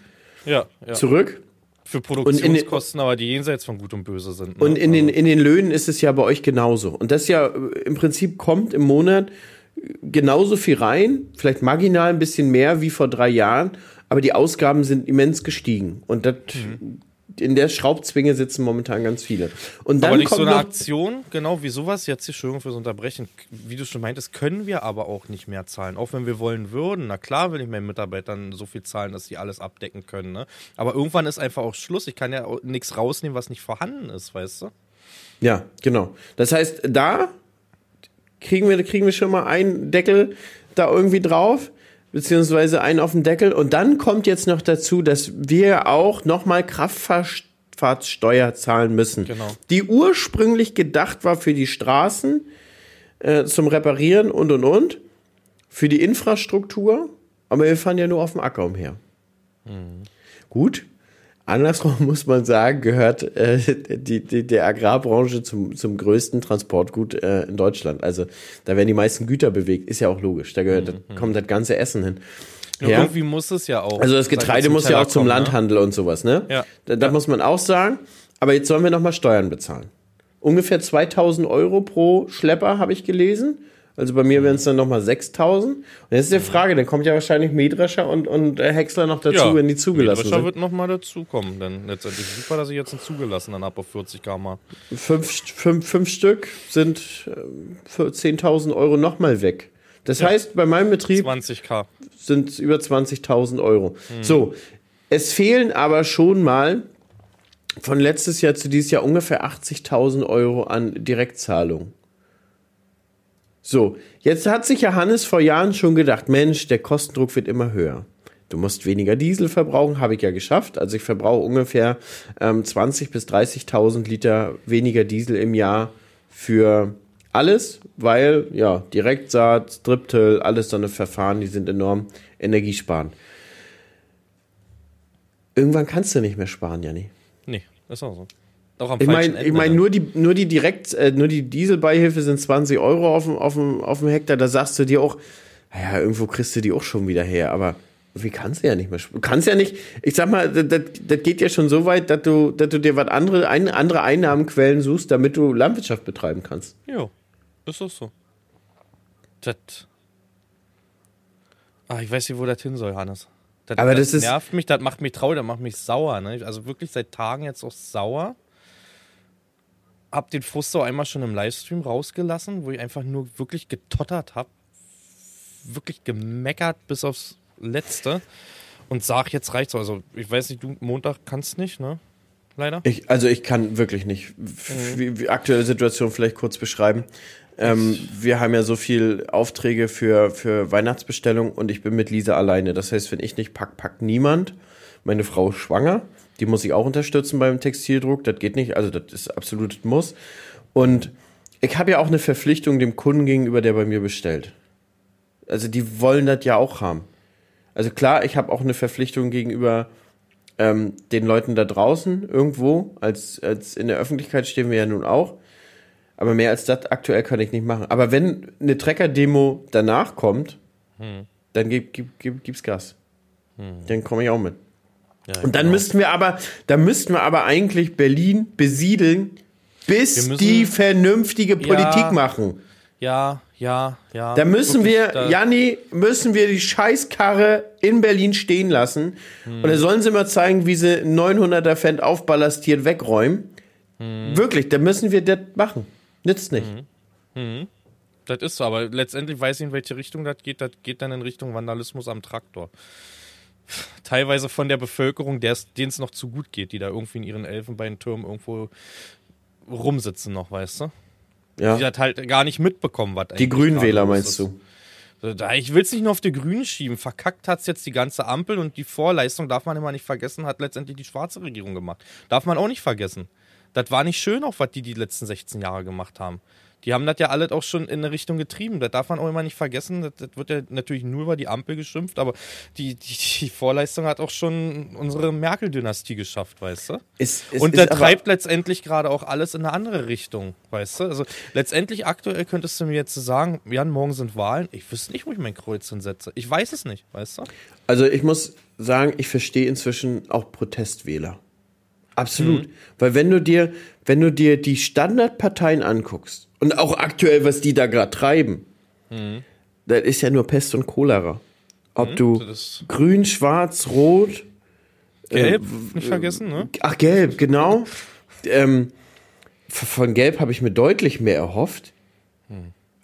Ja, ja. zurück. Für den- Produktionskosten, aber die jenseits von Gut und Böse sind. Ne? Und in den, in den Löhnen ist es ja bei euch genauso. Und das ja äh, im Prinzip kommt im Monat äh, genauso viel rein, vielleicht marginal ein bisschen mehr wie vor drei Jahren, aber die Ausgaben sind immens gestiegen. Und das, in der Schraubzwinge sitzen momentan ganz viele. Und dann aber nicht kommt so eine Aktion, genau wie sowas, jetzt Entschuldigung fürs Unterbrechen, wie du schon meintest, können wir aber auch nicht mehr zahlen, auch wenn wir wollen würden. Na klar will ich meinen Mitarbeitern so viel zahlen, dass sie alles abdecken können. Ne? Aber irgendwann ist einfach auch Schluss. Ich kann ja nichts rausnehmen, was nicht vorhanden ist, weißt du? Ja, genau. Das heißt, da kriegen wir, kriegen wir schon mal einen Deckel da irgendwie drauf, beziehungsweise einen auf den Deckel. Und dann kommt jetzt noch dazu, dass wir auch nochmal Kraftfahrtsteuer zahlen müssen. Genau. Die ursprünglich gedacht war für die Straßen äh, zum Reparieren und und und, für die Infrastruktur, aber wir fahren ja nur auf dem Acker umher. Gut. Andersrum muss man sagen, gehört äh, die, die, der Agrarbranche zum, zum größten Transportgut äh, in Deutschland. Also da werden die meisten Güter bewegt, ist ja auch logisch. Da gehört, da kommt das ganze Essen hin. Ja, Ja. Irgendwie muss es ja auch. Also das Getreide muss ja auch zum kommen, ne? Landhandel und sowas, ne? Ja. Da, da muss man auch sagen. Aber jetzt sollen wir nochmal Steuern bezahlen. Ungefähr 2000 Euro pro Schlepper habe ich gelesen. Also bei mir wären es dann nochmal 6000. Und jetzt ist die Frage, dann kommt ja wahrscheinlich Mähdrescher und, und Häcksler noch dazu, wenn die zugelassen Mähdrescher sind. wird nochmal dazukommen. Denn letztendlich super, dass ich jetzt einen zugelassenen ab auf 40 km. Fünf, fünf, fünf Stück sind ähm, für 10.000 Euro nochmal weg. Das heißt, bei meinem Betrieb 20k. sind es über 20.000 Euro. So, es fehlen aber schon mal von letztes Jahr zu dieses Jahr ungefähr 80.000 Euro an Direktzahlung. So, jetzt hat sich ja Hannes vor Jahren schon gedacht, Mensch, der Kostendruck wird immer höher. Du musst weniger Diesel verbrauchen, habe ich ja geschafft. Also ich verbrauche ungefähr ähm, 20.000 bis 30.000 Liter weniger Diesel im Jahr für alles, weil ja, Direktsaat, Striptill, alles so eine Verfahren, die sind enorm energiesparend. Irgendwann kannst du nicht mehr sparen, Janni. Nee, ist auch so. Auch am Ich meine, ich mein, nur die, nur die direkt, äh, nur die Dieselbeihilfe sind 20 Euro auf dem, auf dem, auf dem Hektar. Da sagst du dir auch, naja, irgendwo kriegst du die auch schon wieder her, aber wie kannst du ja nicht mehr kannst ja nicht, ich sag mal, das, das, das geht ja schon so weit, dass du, dass du dir was andere, ein, andere Einnahmenquellen suchst, damit du Landwirtschaft betreiben kannst. Jo, ist auch so. Das. Ah, ich weiß nicht, wo das hin soll, Hannes. Das, Aber das ist- nervt mich, das macht mich traurig, das macht mich sauer. Ne? Also wirklich seit Tagen jetzt auch sauer. Hab den Frust so einmal schon im Livestream rausgelassen, wo ich einfach nur wirklich getottert hab. Wirklich gemeckert bis aufs Letzte. Und sag, jetzt reicht's. Also, ich weiß nicht, du Montag kannst nicht, ne? Leider. Ich, also ich kann wirklich nicht f- wie, wie aktuelle Situation vielleicht kurz beschreiben. Ähm, wir haben ja so viel Aufträge für, für Weihnachtsbestellung und ich bin mit Lisa alleine. Das heißt, wenn ich nicht pack, packt niemand. Meine Frau ist schwanger, die muss ich auch unterstützen beim Textildruck. Das geht nicht, also das ist absolut Muss. Und ich habe ja auch eine Verpflichtung dem Kunden gegenüber, der bei mir bestellt. Also die wollen das ja auch haben. Also klar, ich habe auch eine Verpflichtung gegenüber ähm, den Leuten da draußen irgendwo, als, als in der Öffentlichkeit stehen wir ja nun auch. Aber mehr als das aktuell kann ich nicht machen. Aber wenn eine Trecker-Demo danach kommt, dann gibt, gibt, gibt, gibt's Gas. Dann komme ich auch mit. Ja, Und dann genau. müssten wir aber, dann müssten wir aber eigentlich Berlin besiedeln, bis müssen- die vernünftige Politik machen. Ja, ja, ja. Da müssen wir, da- Janni, müssen wir die Scheißkarre in Berlin stehen lassen. Hm. Und dann sollen sie mal zeigen, wie sie 900er Fendt aufballastiert wegräumen. Hm. Wirklich, da müssen wir das machen. Nützt nicht. Das ist so, aber letztendlich weiß ich, in welche Richtung das geht. Das geht dann in Richtung Vandalismus am Traktor. Teilweise von der Bevölkerung, denen es noch zu gut geht, die da irgendwie in ihren Elfenbeintürmen irgendwo rumsitzen noch, weißt du? Ja. Die das halt gar nicht mitbekommen, was Die eigentlich Grünwähler meinst du? Ich will es nicht nur auf die Grünen schieben. Verkackt hat es jetzt die ganze Ampel und die Vorleistung, darf man immer nicht vergessen, hat letztendlich die schwarze Regierung gemacht. Darf man auch nicht vergessen. Das war nicht schön, auch was die die letzten 16 Jahre gemacht haben. Die haben das ja alles auch schon in eine Richtung getrieben. Das darf man auch immer nicht vergessen. Das, das wird ja natürlich nur über die Ampel geschimpft, aber die, die, die Vorleistung hat auch schon unsere Merkel-Dynastie geschafft, weißt du? Ist, ist, und der treibt letztendlich gerade auch alles in eine andere Richtung, weißt du? Also letztendlich aktuell könntest du mir jetzt sagen, Jan, morgen sind Wahlen. Ich wüsste nicht, wo ich mein Kreuz hinsetze. Ich weiß es nicht, weißt du? Also ich muss sagen, ich verstehe inzwischen auch Protestwähler. Absolut. Weil wenn du dir, wenn du dir die Standardparteien anguckst und auch aktuell, was die da gerade treiben, das ist ja nur Pest und Cholera. Ob du das ist- grün, schwarz, rot, Gelb, äh, nicht vergessen, ne? ach gelb, genau. ähm, von gelb habe ich mir deutlich mehr erhofft.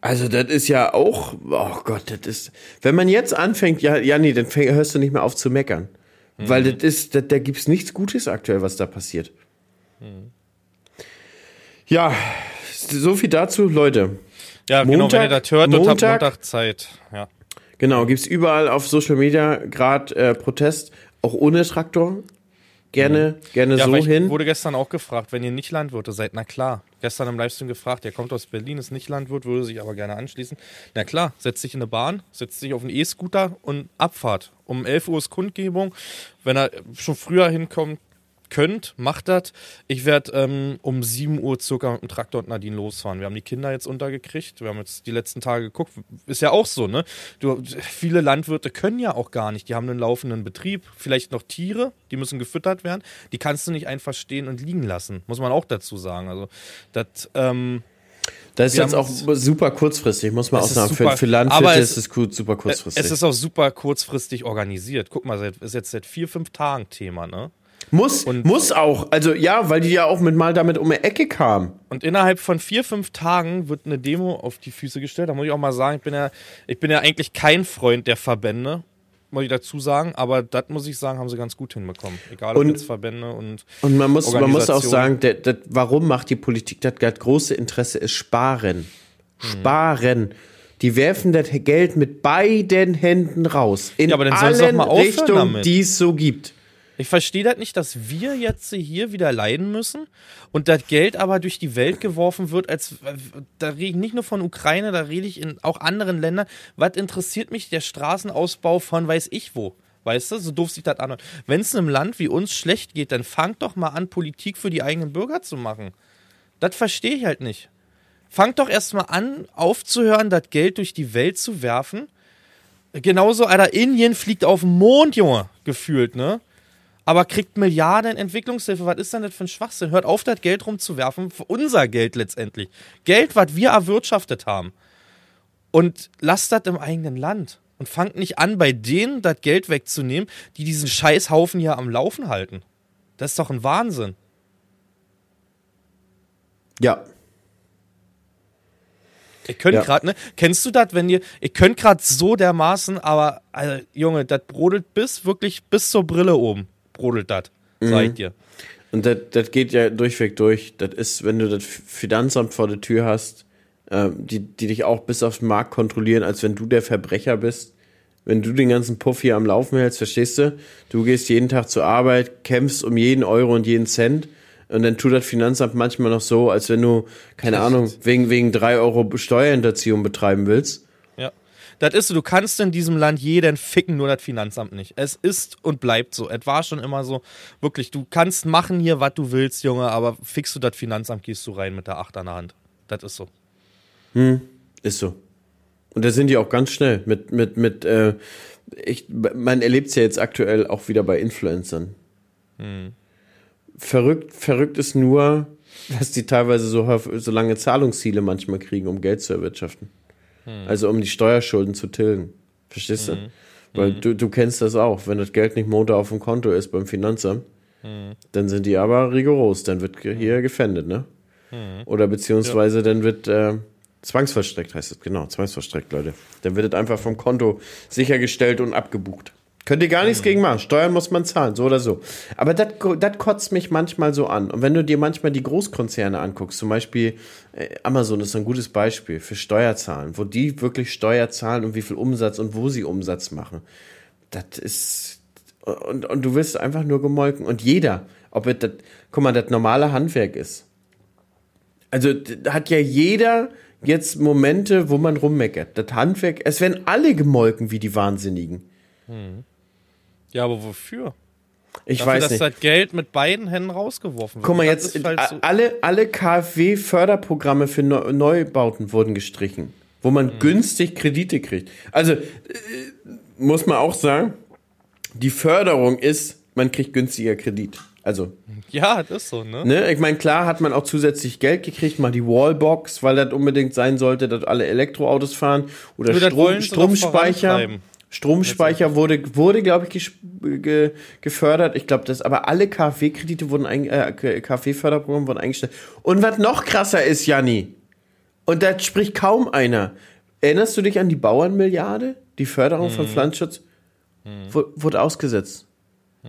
Also das ist ja auch, oh Gott, das ist, wenn man jetzt anfängt, ja, ja nee, dann fäng, hörst du nicht mehr auf zu meckern. Weil das ist, das, da gibt's nichts Gutes aktuell, was da passiert. Ja, so viel dazu, Leute. Ja, genau, wenn Montag- ihr das hört und habt Montag- Montag Zeit. Ja. Genau, gibt's überall auf Social Media gerade äh, Protest, auch ohne Traktor. Gerne, gerne Ja, so ich hin. wurde gestern auch gefragt, wenn ihr nicht Landwirte seid, na klar. Gestern im Livestream gefragt, der kommt aus Berlin, ist nicht Landwirt, würde sich aber gerne anschließen. Na klar, setzt sich in eine Bahn, setzt sich auf einen E-Scooter und Abfahrt. Um 11 Uhr ist Kundgebung. Wenn er schon früher hinkommt, könnt, macht das. Ich werde ähm, um 7 Uhr circa mit dem Traktor und Nadine losfahren. Wir haben die Kinder jetzt untergekriegt. Wir haben jetzt die letzten Tage geguckt. Ist ja auch so, ne? Du, viele Landwirte können ja auch gar nicht. Die haben einen laufenden Betrieb, vielleicht noch Tiere, die müssen gefüttert werden. Die kannst du nicht einfach stehen und liegen lassen. Muss man auch dazu sagen. Also, das, ähm, Das ist jetzt auch super kurzfristig, muss man auch Es sagen. Für, super- für Landwirte aber ist es- es gut, super kurzfristig. Es ist auch super kurzfristig organisiert. Guck mal, seit, ist jetzt seit vier, fünf Tagen Thema, ne? Muss, und- muss auch. Also ja, weil die ja auch mit mal damit um die Ecke kamen. Und innerhalb von vier, fünf Tagen wird eine Demo auf die Füße gestellt. Da muss ich auch mal sagen, ich bin ja, ich bin ja eigentlich kein Freund der Verbände, muss ich dazu sagen. Aber das muss ich sagen, haben sie ganz gut hinbekommen. Egal ob Und- jetzt Verbände und Und man muss, man muss auch sagen, der, der, warum macht die Politik das? Das große Interesse ist Sparen. Sparen. Die werfen das Geld mit beiden Händen raus. In Ja, aber dann allen Richtungen, die es so gibt. Ich verstehe das nicht, dass wir jetzt hier wieder leiden müssen und das Geld aber durch die Welt geworfen wird, als da rede ich nicht nur von Ukraine, da rede ich in auch anderen Ländern. Was interessiert mich der Straßenausbau von weiß ich wo? Weißt du, so doof sich das an. Wenn es einem Land wie uns schlecht geht, dann fangt doch mal an, Politik für die eigenen Bürger zu machen. Das verstehe ich halt nicht. Fangt doch erstmal an, aufzuhören, das Geld durch die Welt zu werfen. Genauso, Alter, Indien fliegt auf den Mond, Junge, gefühlt, ne? Aber kriegt Milliarden Entwicklungshilfe. Was ist denn das für ein Schwachsinn? Hört auf, das Geld rumzuwerfen. Für unser Geld letztendlich. Geld, was wir erwirtschaftet haben. Und lasst das im eigenen Land. Und fangt nicht an, bei denen das Geld wegzunehmen, die diesen Scheißhaufen hier am Laufen halten. Das ist doch ein Wahnsinn. Ja. Ich könnte Ja. gerade, ne? Kennst du das, wenn ihr, ich könnte gerade so dermaßen, aber, also, Junge, das brodelt bis, wirklich bis zur Brille oben. Brodelt das. Sag ich dir. Und das, das geht ja durchweg durch. Das ist, wenn du das Finanzamt vor der Tür hast, äh, die, die dich auch bis aufs Markt kontrollieren, als wenn du der Verbrecher bist. Wenn du den ganzen Puff hier am Laufen hältst, verstehst du? Du gehst jeden Tag zur Arbeit, kämpfst um jeden Euro und jeden Cent. Und dann tut das Finanzamt manchmal noch so, als wenn du, keine Ahnung, wegen, wegen drei Euro Steuerhinterziehung betreiben willst. Das ist so, du kannst in diesem Land jeden ficken, nur das Finanzamt nicht. Es ist und bleibt so. Es war schon immer so, wirklich, du kannst machen hier, was du willst, Junge, aber fickst du das Finanzamt, gehst du rein mit der Acht an der Hand. Das ist so. Ist so. Und da sind die auch ganz schnell mit, mit, mit, äh, ich, man erlebt es ja jetzt aktuell auch wieder bei Influencern. Verrückt, verrückt ist nur, dass die teilweise so, so lange Zahlungsziele manchmal kriegen, um Geld zu erwirtschaften. Also um die Steuerschulden zu tilgen. Verstehst du? Weil du, du kennst das auch. Wenn das Geld nicht Montag auf dem Konto ist beim Finanzamt, dann sind die aber rigoros. Dann wird hier gefändet, ne? Oder beziehungsweise dann wird äh, zwangsvollstreckt, heißt es, genau, zwangsvollstreckt, Leute. Dann wird es einfach vom Konto sichergestellt und abgebucht. Könnt ihr gar nichts gegen machen. Steuern muss man zahlen, so oder so. Aber das kotzt mich manchmal so an. Und wenn du dir manchmal die Großkonzerne anguckst, zum Beispiel äh, Amazon ist ein gutes Beispiel für Steuerzahlen, wo die wirklich Steuer zahlen und wie viel Umsatz und wo sie Umsatz machen. Das ist und, und du wirst einfach nur gemolken. Und jeder, ob es das, guck mal, das normale Handwerk ist. Also hat ja jeder jetzt Momente, wo man rummeckert. Das Handwerk, es werden alle gemolken wie die Wahnsinnigen. Ja, aber wofür? Ich Dafür, weiß dass nicht. das Geld mit beiden Händen rausgeworfen wird. Guck mal, Das jetzt halt so- alle, alle KfW-Förderprogramme für Neu Neubauten wurden gestrichen, wo Mhm. man günstig Kredite kriegt. Also äh, muss man auch sagen, die Förderung ist, man kriegt günstiger Kredit. Also ja, das ist so, ne? Ne, ich meine, klar hat man auch zusätzlich Geld gekriegt, mal die Wallbox, weil das unbedingt sein sollte, dass alle Elektroautos fahren oder Strom, Stromspeicher. Stromspeicher wurde, wurde glaube ich, ge, gefördert. Ich glaube, das, aber alle KfW-Kredite wurden, ein, äh, KfW-Förderprogramme wurden eingestellt. Und was noch krasser ist, Janni, und da spricht kaum einer. Erinnerst du dich an die Bauernmilliarde? Die Förderung Mhm. von Pflanzenschutz? Wu- Wurde ausgesetzt.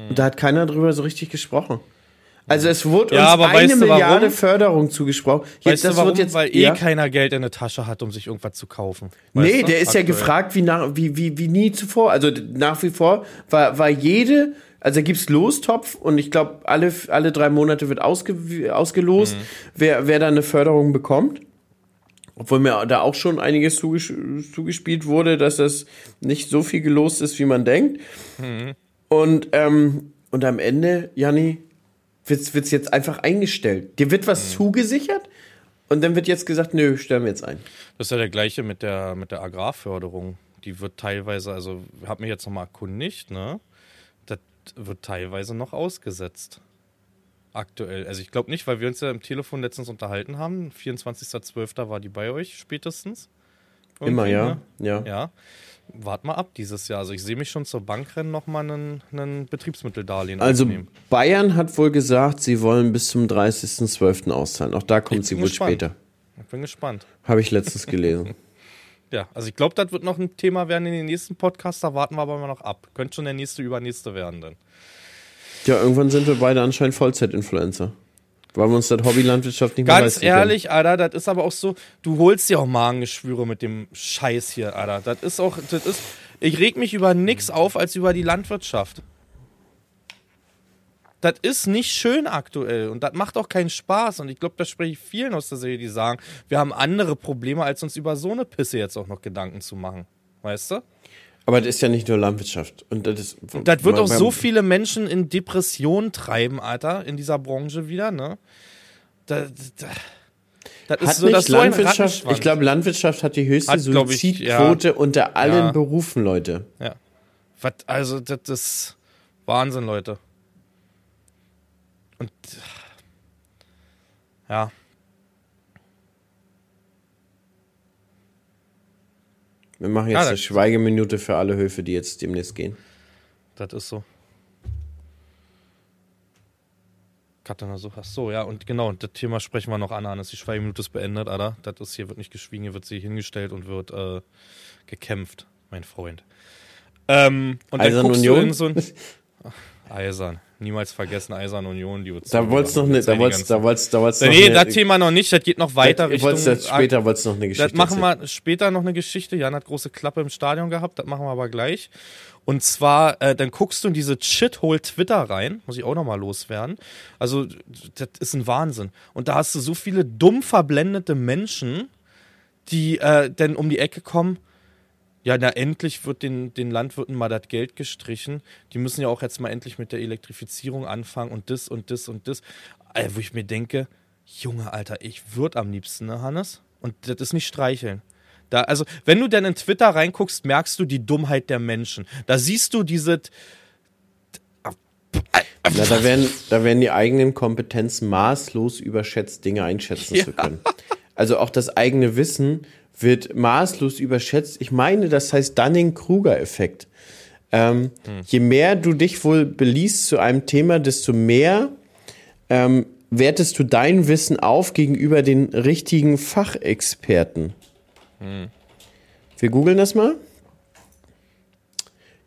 Und da hat keiner drüber so richtig gesprochen. Also es wurde Ja, uns eine Milliarde warum? Förderung zugesprochen. Weißt du warum? wird Weil eh ja. keiner Geld in der Tasche hat, um sich irgendwas zu kaufen. Weißt Nee, du? der ist ja Aktuell. gefragt wie, nach, wie, wie, wie nie zuvor. Also nach wie vor war, war jede, also da gibt's Lostopf und ich glaube, alle, alle drei Monate wird ausge, ausgelost, Mhm. wer, wer da eine Förderung bekommt. Obwohl mir da auch schon einiges zuges zugespielt wurde, dass das nicht so viel gelost ist, wie man denkt. Mhm. Und, ähm, und am Ende, Janni, wird's, wird's jetzt einfach eingestellt. Dir wird Mhm. was zugesichert und dann wird jetzt gesagt, nö, stellen wir jetzt ein. Das ist ja der gleiche mit der, mit der Agrarförderung. Die wird teilweise, also hab mich jetzt nochmal erkundigt, ne? Das wird teilweise noch ausgesetzt. aktuell. Also ich glaube nicht, weil wir uns ja im Telefon letztens unterhalten haben. 24.12. war die bei euch spätestens. Immer, Irgendwie, ja. ne? Ja. Ja. Wart mal ab dieses Jahr. Also ich sehe mich schon zur Bank rennen, nochmal einen, einen Betriebsmitteldarlehen Also aufnehmen. Bayern hat wohl gesagt, sie wollen bis zum 30.12. auszahlen. Auch da kommt sie wohl gespannt. später. Ich bin gespannt. Habe ich letztens gelesen. Ja, also ich glaube, das wird noch ein Thema werden in den nächsten Podcast. Da warten wir aber mal noch ab. Könnte schon der nächste, übernächste werden dann. ja, irgendwann sind wir beide anscheinend Vollzeit-Influencer. Weil wir uns das Hobby Landwirtschaft nicht mehr Ganz leisten können. ehrlich, Alter, das ist aber auch so, du holst dir auch Magengeschwüre mit dem Scheiß hier, Alter. Das ist auch, das ist, ich reg mich über nix auf als über die Landwirtschaft. Das ist nicht schön aktuell und das macht auch keinen Spaß. Und ich glaube, da spreche ich vielen aus der Serie, die sagen, wir haben andere Probleme, als uns über so eine Pisse jetzt auch noch Gedanken zu machen. Weißt du? Aber das ist ja nicht nur Landwirtschaft. Und das, ist, Das wird auch so viele Menschen in Depressionen treiben, Alter, in dieser Branche wieder, ne? Da, da, das Hat so, nicht das ist so ein Landwirtschaft, Rattenschwanz. ich glaube, Landwirtschaft hat die höchste Hat, glaub ich, Suizidquote unter allen Ja. Berufen, Leute. Ja. Was, also, das ist Wahnsinn, Leute. Und ja. Wir machen jetzt Ja, eine Schweigeminute für alle Höfe, die jetzt demnächst gehen. Das ist so. Katana so, ach so, ja, und genau, das Thema sprechen wir noch an, Hannes. Die Schweigeminute ist beendet, Alter. Das ist hier wird nicht geschwiegen, hier wird sie hingestellt und wird äh, gekämpft, mein Freund. Ähm, und Eisern dann guckst Union? du in so ein. Eisern. Niemals vergessen, Eisern Union, die Da wolltest du noch ne, da wolltest, da wolltest, da wolltest noch Nee, eine- das Thema noch nicht, das geht noch weiter Ich wolltest Richtung. jetzt später wolltest du noch eine Geschichte Das machen wir später noch eine Geschichte. Jan hat große Klappe im Stadion gehabt, das machen wir aber gleich. Und zwar, äh, dann guckst du in diese Shithole Twitter rein, muss ich auch nochmal loswerden. Also, das ist ein Wahnsinn. Und da hast du so viele dumm verblendete Menschen, die äh, dann um die Ecke kommen. Ja, na endlich wird den, den Landwirten mal das Geld gestrichen. Die müssen ja auch jetzt mal endlich mit der Elektrifizierung anfangen und das und das und das. Äh, wo ich mir denke, Junge, Alter, ich würde am liebsten, ne, Hannes? Und das ist nicht streicheln. Da, also, wenn du dann in Twitter reinguckst, merkst du die Dummheit der Menschen. Da siehst du diese. Na, da werden, da werden die eigenen Kompetenzen maßlos überschätzt, Dinge einschätzen Ja. zu können. Also auch das eigene Wissen wird maßlos überschätzt. Ich meine, das heißt Dunning-Kruger-Effekt. Ähm, Je mehr du dich wohl beliest zu einem Thema, desto mehr ähm, wertest du dein Wissen auf gegenüber den richtigen Fachexperten. Wir googeln das mal.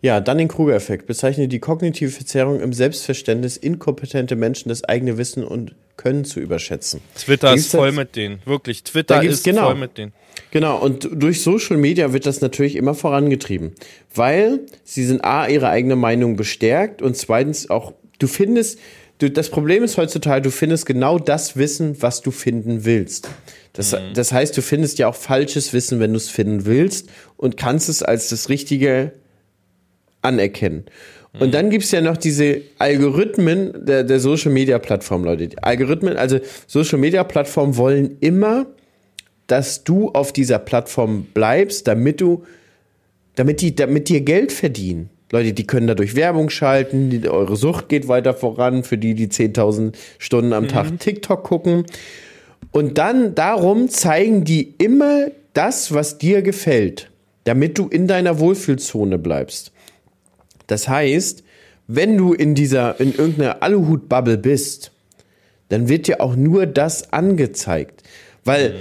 Ja, Dunning-Kruger-Effekt bezeichnet die kognitive Verzerrung im Selbstverständnis, inkompetente Menschen das eigene Wissen und Können zu überschätzen. Twitter ist voll jetzt- mit denen. Wirklich, Twitter ist genau. voll mit denen. Genau, und durch Social Media wird das natürlich immer vorangetrieben, weil sie sind A, ihre eigene Meinung bestärkt und zweitens auch, du findest, du, das Problem ist heutzutage, du findest genau das Wissen, was du finden willst. Das, das heißt, du findest ja auch falsches Wissen, wenn du es finden willst und kannst es als das Richtige anerkennen. Und dann gibt's ja noch diese Algorithmen der, der Social Media Plattform, Leute. Die Algorithmen, also Social Media Plattformen wollen immer, dass du auf dieser Plattform bleibst, damit du, damit die, damit dir Geld verdienen. Leute, die können dadurch Werbung schalten, die, eure Sucht geht weiter voran, für die, die 10.000 Stunden am Tag TikTok gucken. Und dann darum zeigen die immer das, was dir gefällt, damit du in deiner Wohlfühlzone bleibst. Das heißt, wenn du in dieser, in irgendeiner Aluhut-Bubble bist, dann wird dir auch nur das angezeigt. Weil,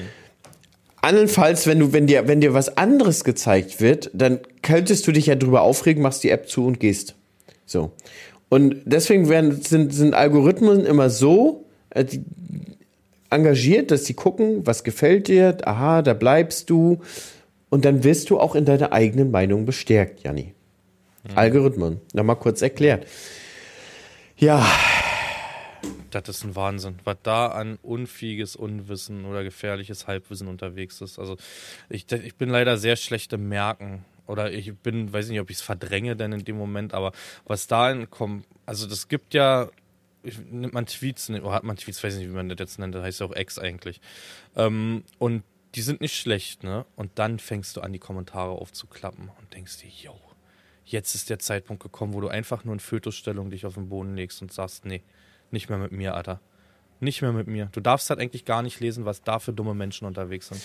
andernfalls, wenn du, wenn dir, wenn dir was anderes gezeigt wird, dann könntest du dich ja drüber aufregen, machst die App zu und gehst. So. Und deswegen werden, sind, sind Algorithmen immer so äh, engagiert, dass sie gucken, was gefällt dir, aha, da bleibst du. Und dann wirst du auch in deiner eigenen Meinung bestärkt, Janni. Algorithmen. Nochmal kurz erklärt. Ja, Das ist ein Wahnsinn, was da an unfähiges Unwissen oder gefährliches Halbwissen unterwegs ist. Also ich, ich bin leider sehr schlecht im Merken. Oder ich bin, weiß nicht, ob ich es verdränge denn in dem Moment, aber was da kommt, also das gibt ja, nimmt man Tweets, ne, oder hat man Tweets, weiß nicht, wie man das jetzt nennt, das heißt ja auch Ex eigentlich. Ähm, und die sind nicht schlecht, ne? Und dann fängst du an, die Kommentare aufzuklappen und denkst dir, yo, jetzt ist der Zeitpunkt gekommen, wo du einfach nur in Fötusstellung dich auf den Boden legst und sagst, nee, Nicht mehr mit mir, Alter. Nicht mehr mit mir. Du darfst halt eigentlich gar nicht lesen, was da für dumme Menschen unterwegs sind.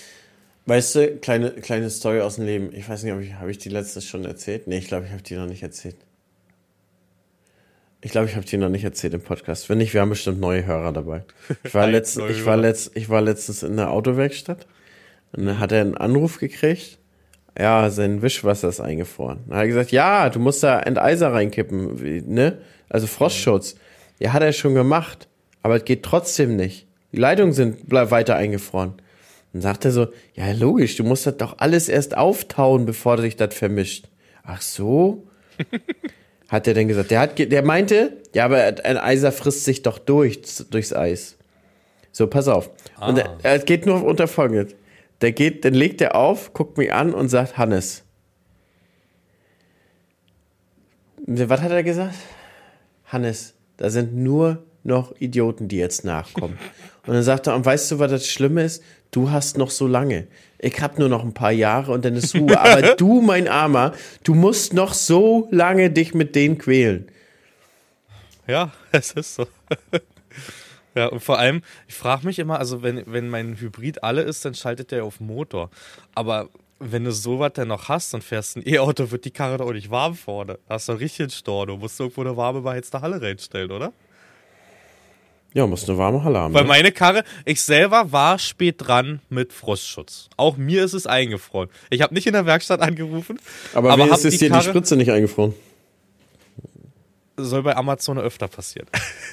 Weißt du, kleine, kleine Story aus dem Leben. Ich weiß nicht, ob ich, habe ich die letzte schon erzählt? Nee, ich glaube, ich habe die noch nicht erzählt. Ich glaube, ich habe die noch nicht erzählt im Podcast. Wenn nicht, wir haben bestimmt neue Hörer dabei. Ich war, letzt, ich war, letzt, ich war letztens in der Autowerkstatt und dann hat er einen Anruf gekriegt. Ja, sein Wischwasser ist eingefroren. Dann hat er gesagt, ja, du musst da Enteiser reinkippen, wie- ne? Also Frostschutz. Ja, hat er schon gemacht, aber es geht trotzdem nicht. Die Leitungen sind weiter eingefroren. Dann sagt er so, ja logisch, du musst das doch alles erst auftauen, bevor sich das vermischt. Ach so? hat er denn gesagt. Der, hat, der meinte, ja, aber ein Eiser frisst sich doch durch, durchs Eis. So, pass auf. Und er, es geht nur unter folgendes. Der geht, dann legt er auf, guckt mich an und sagt, Hannes. Was hat er gesagt? Hannes, da sind nur noch Idioten, die jetzt nachkommen. Und dann sagt er, und weißt du, was das Schlimme ist? Du hast noch so lange. Ich hab nur noch ein paar Jahre und dann ist Ruhe. Aber du, mein Armer, du musst noch so lange dich mit denen quälen. Ja, es ist so. Ja, und vor allem, ich frage mich immer, also wenn, wenn mein Hybrid alle ist, dann schaltet der auf Motor. Aber wenn du sowas dann noch hast und fährst ein E-Auto, wird die Karre doch auch nicht warm vorne. Da hast du einen richtigen Stor. Du musst irgendwo eine warme, beheizte Halle reinstellen, oder? Ja, muss eine warme Halle haben. Weil ne? meine Karre, ich selber war spät dran mit Frostschutz. Auch mir ist es eingefroren. Ich habe nicht in der Werkstatt angerufen, aber aber ist es die dir die Spritze nicht eingefroren? Soll bei Amazon öfter passieren.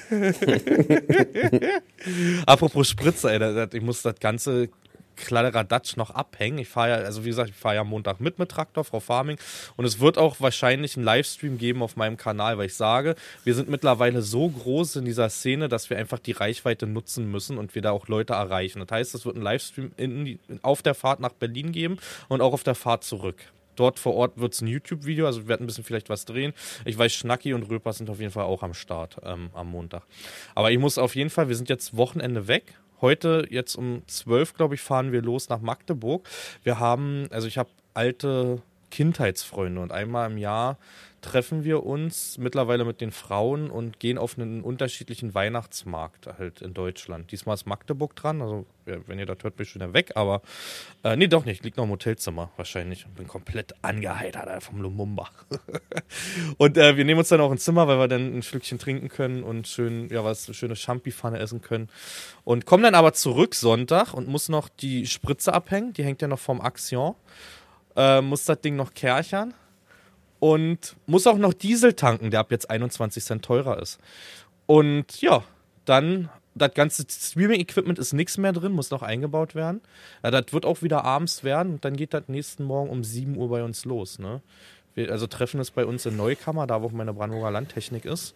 Apropos Spritze, ey, ich muss das ganze Kladderadatsch noch abhängen. Ich fahre ja, also wie gesagt, ich fahre ja Montag mit mit Traktor, Frau Farming. Und es wird auch wahrscheinlich einen Livestream geben auf meinem Kanal, weil ich sage, wir sind mittlerweile so groß in dieser Szene, dass wir einfach die Reichweite nutzen müssen und wir da auch Leute erreichen. Das heißt, es wird einen Livestream in auf der Fahrt nach Berlin geben und auch auf der Fahrt zurück. Dort vor Ort wird es ein YouTube-Video, also wir werden ein bisschen vielleicht was drehen. Ich weiß, Schnacki und Röper sind auf jeden Fall auch am Start ähm, am Montag. Aber ich muss auf jeden Fall, wir sind jetzt Wochenende weg. Heute, jetzt um 12, glaube ich, fahren wir los nach Magdeburg. Wir haben, also ich habe alte Kindheitsfreunde und einmal im Jahr treffen wir uns mittlerweile mit den Frauen und gehen auf einen unterschiedlichen Weihnachtsmarkt halt in Deutschland. Diesmal ist Magdeburg dran, also wenn ihr das hört, bin ich schon wieder weg, aber äh, nee, doch nicht, liegt noch im Hotelzimmer wahrscheinlich. Bin komplett angeheitert vom Lumumba. und äh, wir nehmen uns dann auch ein Zimmer, weil wir dann ein Stückchen trinken können und schön, ja, was, schöne Champi-Pfanne essen können. Und kommen dann aber zurück Sonntag und muss noch die Spritze abhängen, die hängt ja noch vom Axion. Äh, muss das Ding noch kerchern und muss auch noch Diesel tanken, der ab jetzt 21 Cent teurer ist. Und ja, dann das ganze Streaming-Equipment ist nichts mehr drin, muss noch eingebaut werden. Ja, das wird auch wieder abends werden und dann geht das nächsten Morgen um 7 Uhr bei uns los. Ne? Also treffen es bei uns in Neukammer, da wo meine Brandenburger Landtechnik ist.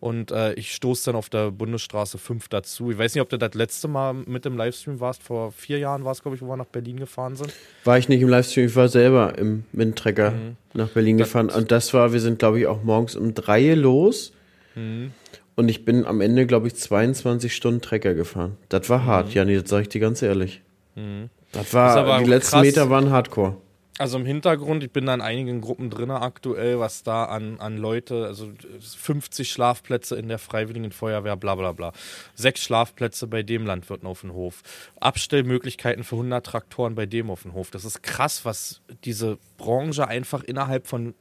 Und äh, ich stoße dann auf der Bundesstraße 5 dazu. Ich weiß nicht, ob du das letzte Mal mit im Livestream warst. Vor vier Jahren war es, glaube ich, wo wir nach Berlin gefahren sind. War ich nicht im Livestream, ich war selber im Windtrecker nach Berlin Das- gefahren. Und das war, wir sind, glaube ich, auch morgens um drei los. Und ich bin am Ende, glaube ich, 22 Stunden Trecker gefahren. Das war hart, Janni, das sage ich dir ganz ehrlich. Das Das ist war, aber die letzten krass. Meter waren hardcore. Also im Hintergrund, ich bin da in einigen Gruppen drin aktuell, was da an, an Leute, also 50 Schlafplätze in der Freiwilligen Feuerwehr, bla bla bla. Sechs Schlafplätze bei dem Landwirten auf dem Hof. Abstellmöglichkeiten für 100 Traktoren bei dem auf dem Hof. Das ist krass, was diese Branche einfach innerhalb von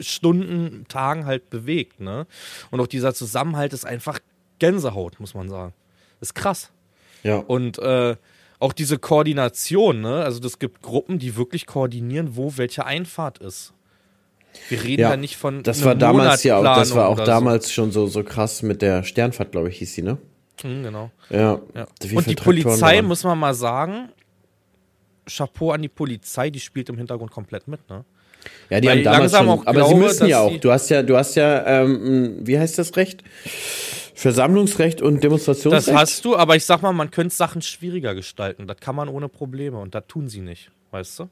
Stunden, Tagen halt bewegt. Ne? Und auch dieser Zusammenhalt ist einfach Gänsehaut, muss man sagen. ist krass. Ja. Und äh, auch diese Koordination, ne? Also es gibt Gruppen, die wirklich koordinieren, wo welche Einfahrt ist. Wir reden Ja, da nicht von Das war damals ja auch, das war auch damals schon so, so krass mit der Sternfahrt, glaube ich, hieß sie, ne? So. Hm, genau. Ja. Ja. Und die Polizei, waren? muss man mal sagen, Chapeau an die Polizei, die spielt im Hintergrund komplett mit, ne? Ja, die Weil haben damals langsam schon, auch aber sie glaube, müssen ja auch. sie- Du hast ja, du hast ja, ähm, wie heißt das Recht? Versammlungsrecht und Demonstrationsrecht. Das hast du, aber ich sag mal, man könnte Sachen schwieriger gestalten. Das kann man ohne Probleme und das tun sie nicht, weißt du?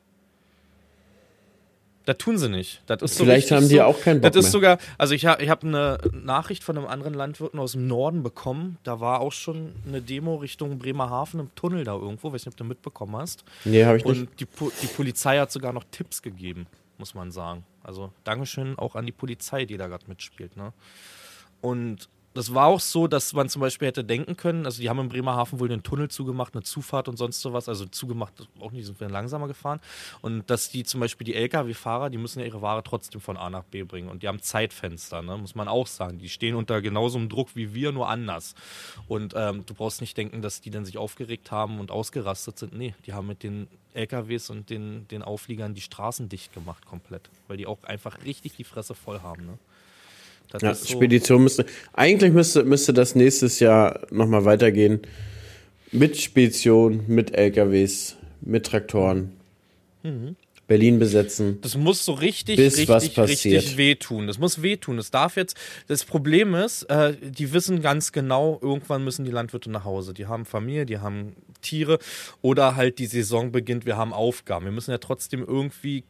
Das tun sie nicht. Das ist so Vielleicht richtig haben die so, auch keinen Bock Das ist mehr. sogar, also ich habe ich hab eine Nachricht von einem anderen Landwirten aus dem Norden bekommen. Da war auch schon eine Demo Richtung Bremerhaven im Tunnel da irgendwo. Weiß nicht, ob du mitbekommen hast. Nee, habe ich nicht. Und die, Po- die Polizei hat sogar noch Tipps gegeben, muss man sagen. Also Dankeschön auch an die Polizei, die da gerade mitspielt. Ne? Und das war auch so, dass man zum Beispiel hätte denken können, also die haben in Bremerhaven wohl einen Tunnel zugemacht, eine Zufahrt und sonst sowas, also zugemacht, auch nicht, sind wir langsamer gefahren. Und dass die zum Beispiel die Lkw-Fahrer, die müssen ja ihre Ware trotzdem von A nach B bringen. Und die haben Zeitfenster, ne? muss man auch sagen. Die stehen unter genauso einem Druck wie wir, nur anders. Und ähm, du brauchst nicht denken, dass die dann sich aufgeregt haben und ausgerastet sind. Nee, die haben mit den LKWs und den, den Aufliegern die Straßen dicht gemacht komplett. Weil die auch einfach richtig die Fresse voll haben. Ne? Das ja, so Spedition müsste, eigentlich müsste, müsste das nächstes Jahr nochmal weitergehen. Mit Spedition, mit LKWs, mit Traktoren. Mhm. Berlin besetzen. Das muss so richtig, richtig, richtig wehtun. Das muss wehtun. Das darf jetzt. Das Problem ist, äh, die wissen ganz genau, irgendwann müssen die Landwirte nach Hause. Die haben Familie, die haben Tiere oder halt die Saison beginnt, wir haben Aufgaben. Wir müssen ja trotzdem irgendwie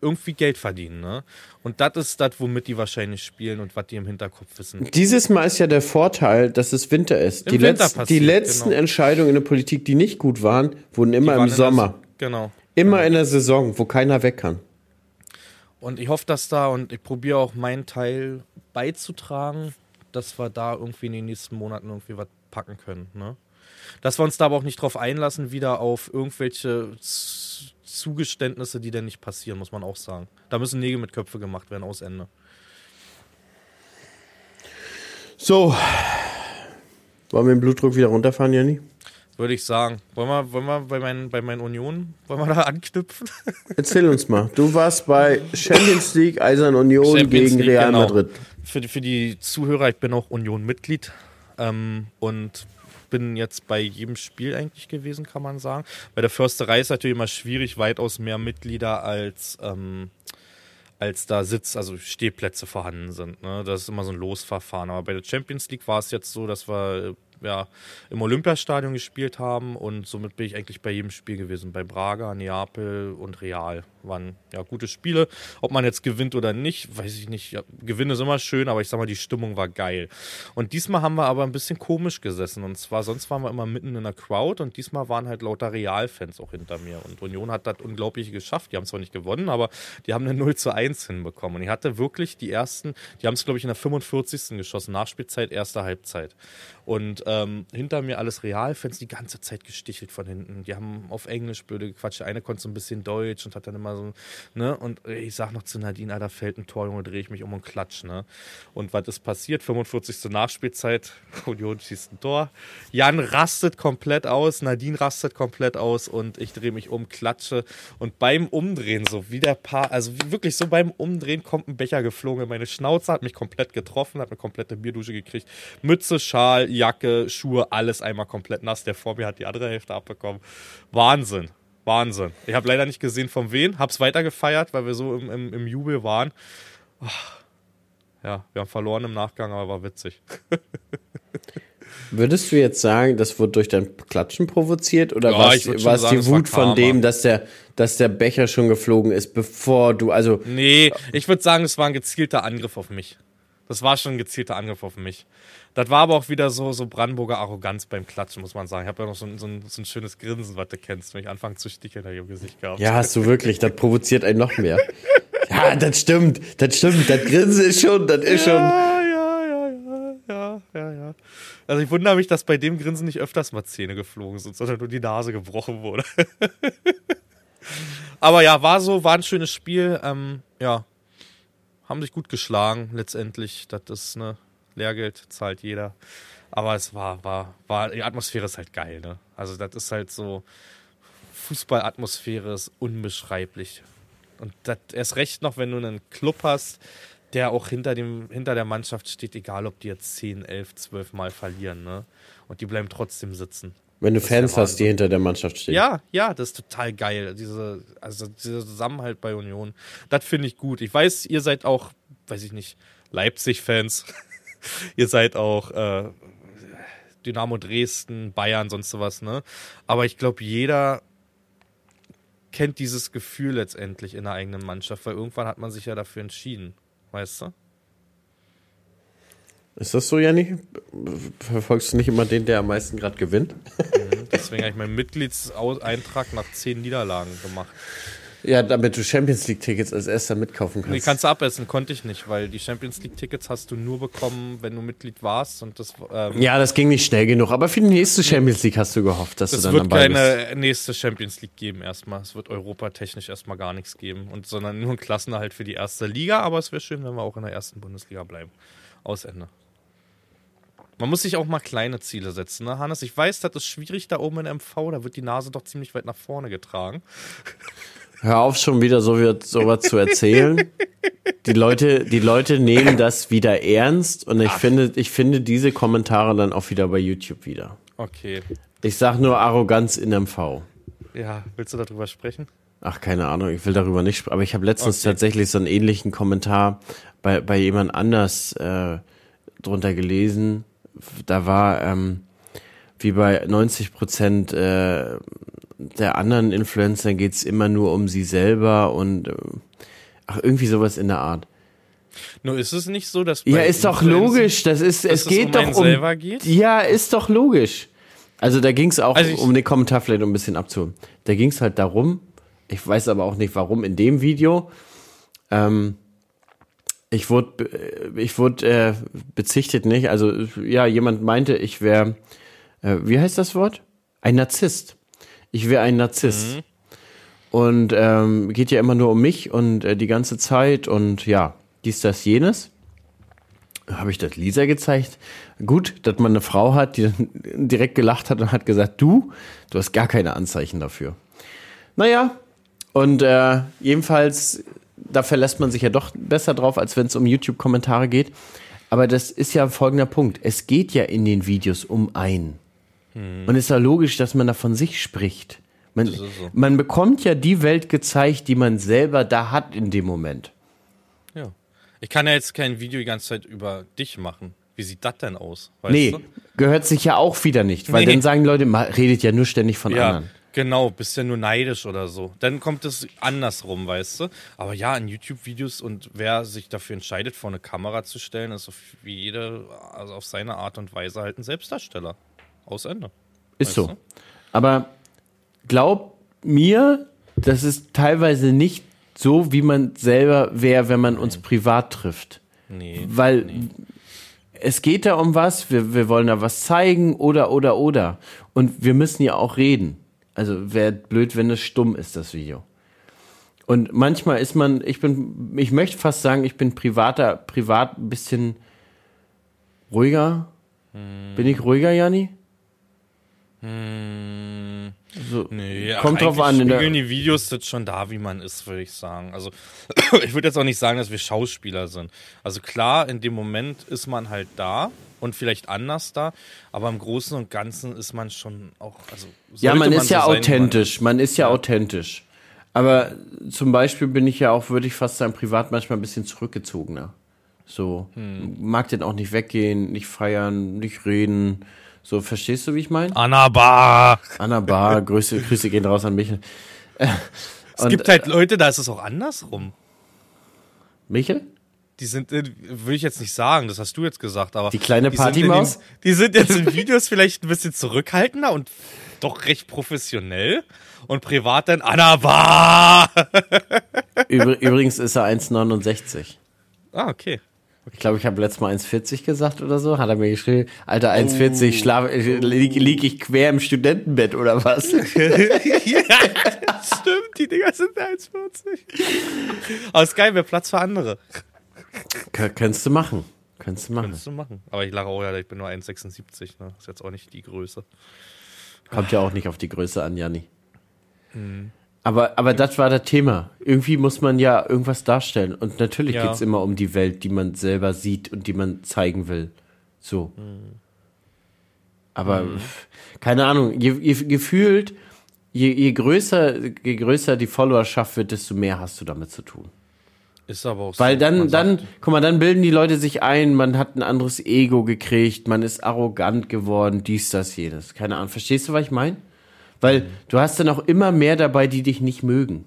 irgendwie Geld verdienen. Ne? Und das ist das, womit die wahrscheinlich spielen und was die im Hinterkopf wissen. Dieses Mal ist ja der Vorteil, dass es Winter ist. Die, Winter letzt, die, letzten genau. Entscheidungen in der Politik, die nicht gut waren, wurden immer waren im Sommer. Der, genau. Immer genau. in der Saison, wo keiner weg kann. Und ich hoffe, dass da und ich probiere auch meinen Teil beizutragen, dass wir da irgendwie in den nächsten Monaten irgendwie was packen können. Ne? Dass wir uns da aber auch nicht drauf einlassen, wieder auf irgendwelche Zugeständnisse, die denn nicht passieren, muss man auch sagen. Da müssen Nägel mit Köpfe gemacht werden, aus Ende. So. Wollen wir den Blutdruck wieder runterfahren, Jenny? Würde ich sagen. Wollen wir, wollen wir bei, meinen, bei meinen Union, wollen wir da anknüpfen? Erzähl uns mal. Du warst bei Champions League Eisern Union Champions gegen League, Real genau. Madrid. Für die, für die Zuhörer, ich bin auch Union-Mitglied ähm, und bin jetzt bei jedem Spiel eigentlich gewesen, kann man sagen. Bei der Försterei ist natürlich immer schwierig, weitaus mehr Mitglieder als, ähm, als da Sitz, also Stehplätze vorhanden sind. Ne? Das ist immer so ein Losverfahren. Aber bei der Champions League war es jetzt so, dass wir ja, im Olympiastadion gespielt haben und somit bin ich eigentlich bei jedem Spiel gewesen. Bei Braga, Neapel und Real waren ja gute Spiele. Ob man jetzt gewinnt oder nicht, weiß ich nicht. Ja, Gewinn ist immer schön, aber ich sag mal, die Stimmung war geil. Und diesmal haben wir aber ein bisschen komisch gesessen. Und zwar, sonst waren wir immer mitten in der Crowd und diesmal waren halt lauter Real-Fans auch hinter mir. Und Union hat das unglaublich geschafft. Die haben zwar nicht gewonnen, aber die haben eine 0 zu 1 hinbekommen. Und ich hatte wirklich die ersten, die haben es, glaube ich, in der 45. geschossen. Nachspielzeit, erste Halbzeit. Und ähm, hinter mir alles Realfans die ganze Zeit gestichelt von hinten. Die haben auf Englisch blöde gequatscht. Der eine konnte so ein bisschen Deutsch und hat dann immer so, ne? Und ich sag noch zu Nadine, Alter, fällt ein Tor, Junge, drehe ich mich um und klatsch, ne? Und was ist passiert? 45. Nachspielzeit, Union schießt ein Tor. Jan rastet komplett aus, Nadine rastet komplett aus und ich drehe mich um, klatsche. Und beim Umdrehen, so wie der Paar, also wirklich so beim Umdrehen kommt ein Becher geflogen in meine Schnauze, hat mich komplett getroffen, hat eine komplette Bierdusche gekriegt. Mütze, Schal, Jacke, Schuhe, alles einmal komplett nass. Der vor mir hat die andere Hälfte abbekommen. Wahnsinn. Wahnsinn. Ich habe leider nicht gesehen, von wen. Hab's weitergefeiert, weil wir so im, im, im Jubel waren. Ach. Ja, wir haben verloren im Nachgang, aber war witzig. Würdest du jetzt sagen, das wurde durch dein Klatschen provoziert oder ja, war es die Wut von dem, dass der, dass der Becher schon geflogen ist, bevor du, also. Nee, ich würde sagen, es war ein gezielter Angriff auf mich. Das war schon ein gezielter Angriff auf mich. Das war aber auch wieder so, so Brandenburger Arroganz beim Klatschen, muss man sagen. Ich habe ja noch so ein, so, ein, so ein, schönes Grinsen, was du kennst, wenn ich anfange zu sticheln, habe ich im Gesicht gehabt. Ja, hast du wirklich. Das provoziert einen noch mehr. ja, das stimmt. Das stimmt. Das Grinsen ist schon, das ist schon. Ja, ja, ja, ja, ja, ja, ja. Also ich wundere mich, dass bei dem Grinsen nicht öfters mal Zähne geflogen sind, sondern nur die Nase gebrochen wurde. aber ja, war so, war ein schönes Spiel. Ähm, ja, haben sich gut geschlagen letztendlich. Das ist ne Lehrgeld zahlt jeder. Aber es war, war, war, die Atmosphäre ist halt geil, ne? Also das ist halt so, Fußballatmosphäre ist unbeschreiblich. Und das erst recht noch, wenn du einen Club hast, der auch hinter, dem, hinter der Mannschaft steht, egal ob die jetzt 10, 11, 12 Mal verlieren, ne? Und die bleiben trotzdem sitzen. Wenn du Fans hast, die hinter der Mannschaft stehen. Ja, ja, das ist total geil. Diese, also dieser Zusammenhalt bei Union. Das finde ich gut. Ich weiß, ihr seid auch, weiß ich nicht, Leipzig-Fans. ihr seid auch äh, Dynamo Dresden, Bayern, sonst sowas, ne? Aber ich glaube, jeder kennt dieses Gefühl letztendlich in der eigenen Mannschaft, weil irgendwann hat man sich ja dafür entschieden. Weißt du? Ist das so, Janni? Verfolgst du nicht immer den, der am meisten gerade gewinnt? Mhm, deswegen habe ich meinen Mitgliedseintrag nach zehn Niederlagen gemacht. Ja, damit du Champions League-Tickets als erster mitkaufen kannst. Die kannst du abessen, konnte ich nicht, weil die Champions League-Tickets hast du nur bekommen, wenn du Mitglied warst und das, ähm, ja, das ging nicht schnell genug, aber für die nächste Champions League hast du gehofft, dass es du dann wird dabei bist. keine nächste Champions League geben erstmal. Es wird europatechnisch erstmal gar nichts geben und sondern nur ein Klassenerhalt für die erste Liga, aber es wäre schön, wenn wir auch in der ersten Bundesliga bleiben. Aus Ende. Man muss sich auch mal kleine Ziele setzen, ne, Hannes? Ich weiß, das ist schwierig da oben in MV, da wird die Nase doch ziemlich weit nach vorne getragen. Hör auf, schon wieder so sowas zu erzählen. Die Leute, die Leute nehmen das wieder ernst und ich finde, ich finde diese Kommentare dann auch wieder bei YouTube wieder. Okay. Ich sag nur Arroganz in MV. Ja, willst du darüber sprechen? Ach, keine Ahnung, ich will darüber nicht sprechen. Aber ich habe letztens Okay. tatsächlich so einen ähnlichen Kommentar bei, bei jemand anders äh, drunter gelesen. Da war, ähm, wie bei 90 Prozent äh, der anderen Influencer geht's immer nur um sie selber und äh, ach, irgendwie sowas in der Art. Nur ist es nicht so, dass. Ja, ist doch logisch. Das ist, es es geht um doch um. selber geht? Ja, ist doch logisch. Also da ging es auch Also um den Kommentar vielleicht um ein bisschen abzuholen. Da ging es halt darum, ich weiß aber auch nicht warum in dem Video. Ähm, ich wurde, ich wurde äh, bezichtet nicht. Also ja, jemand meinte, ich wäre, äh, wie heißt das Wort? Ein Narzisst. Ich wäre ein Narzisst. Und ähm, geht ja immer nur um mich und äh, die ganze Zeit und ja, dies, das, jenes. Habe ich das Lisa gezeigt. Gut, dass man eine Frau hat, die dann direkt gelacht hat und hat gesagt, du, du hast gar keine Anzeichen dafür. Naja, und äh, jedenfalls, da verlässt man sich ja doch besser drauf, als wenn es um YouTube-Kommentare geht. Aber das ist ja folgender Punkt. Es geht ja in den Videos um einen. Und es ist ja logisch, dass man da von sich spricht. Man, so. man bekommt ja die Welt gezeigt, die man selber da hat in dem Moment. Ja. Ich kann ja jetzt kein Video die ganze Zeit über dich machen. Wie sieht das denn aus? Weißt Nee, du? gehört sich ja auch wieder nicht, weil Nee. dann sagen Leute, "Ma- redet ja nur ständig von Ja, anderen. Genau, bist ja nur neidisch oder so. Dann kommt es andersrum, weißt du? Aber ja, in YouTube-Videos und wer sich dafür entscheidet, vor eine Kamera zu stellen, ist auf jede, also auf seine Art und Weise halt ein Selbstdarsteller. Aus Ende. Ist so. du? Aber glaub mir, das ist teilweise nicht so, wie man selber wäre, wenn man uns privat trifft. Nee. Weil es geht da um was, wir, wir wollen da was zeigen oder, oder, oder. Und wir müssen ja auch reden. Also wäre blöd, wenn es stumm ist, das Video. Und manchmal ist man, ich bin, ich möchte fast sagen, ich bin privater, privat ein bisschen ruhiger. Bin ich ruhiger, Janni? So, Nee, ach, kommt drauf an. Spiegeln die Videos sind schon da, wie man ist, würde ich sagen. Also ich würde jetzt auch nicht sagen, dass wir Schauspieler sind. Also klar, in dem Moment ist man halt da und vielleicht anders da, aber im Großen und Ganzen ist man schon auch. Also ja, sollte man ist ja so sein, wie man authentisch. Man ist ja authentisch. Aber zum Beispiel bin ich ja auch, würde ich fast sagen, privat manchmal ein bisschen zurückgezogener. So, Hm. mag den auch nicht weggehen, nicht feiern, nicht reden. So, verstehst du, wie ich meine? Anna Bar. Anna Bar, Grüße, Grüße gehen raus an Michel. Es gibt halt Leute, da ist es auch andersrum. Michel? Die sind, äh, will ich jetzt nicht sagen, das hast du jetzt gesagt, aber. Die kleine die Partymaus? den- Die sind jetzt in Videos vielleicht ein bisschen zurückhaltender und doch recht professionell. Und privat dann Anna Bar. Übr übrigens ist er 1,69. Ah, okay. Ich glaube, ich habe letztes Mal 1,40 gesagt oder so. Hat er mir geschrieben, Alter, 1,40, schlaf, äh, lieg, lieg ich quer im Studentenbett oder was? ja, stimmt, die Dinger sind 1,40. Aber ist geil, wäre Platz für andere. Kön- Könntest du machen. Könntest du machen. Kannst du machen. Aber ich lache auch, ja, ich bin nur 1,76. Ne? Ist jetzt auch nicht die Größe. Kommt ja auch nicht auf die Größe an, Janni. Aber, aber das war das Thema. Irgendwie muss man ja irgendwas darstellen. Und natürlich Ja. geht's immer um die Welt, die man selber sieht und die man zeigen will. So. Aber pf, keine Ahnung, je, je, gefühlt, je, je, größer, je größer die Followerschaft wird, desto mehr hast du damit zu tun. Ist aber auch Weil so. dann, dann, sagt, guck mal, dann bilden die Leute sich ein, man hat ein anderes Ego gekriegt, man ist arrogant geworden, dies, das, jenes. Keine Ahnung. Verstehst du, was ich meine? Weil Mhm. du hast dann auch immer mehr dabei, die dich nicht mögen.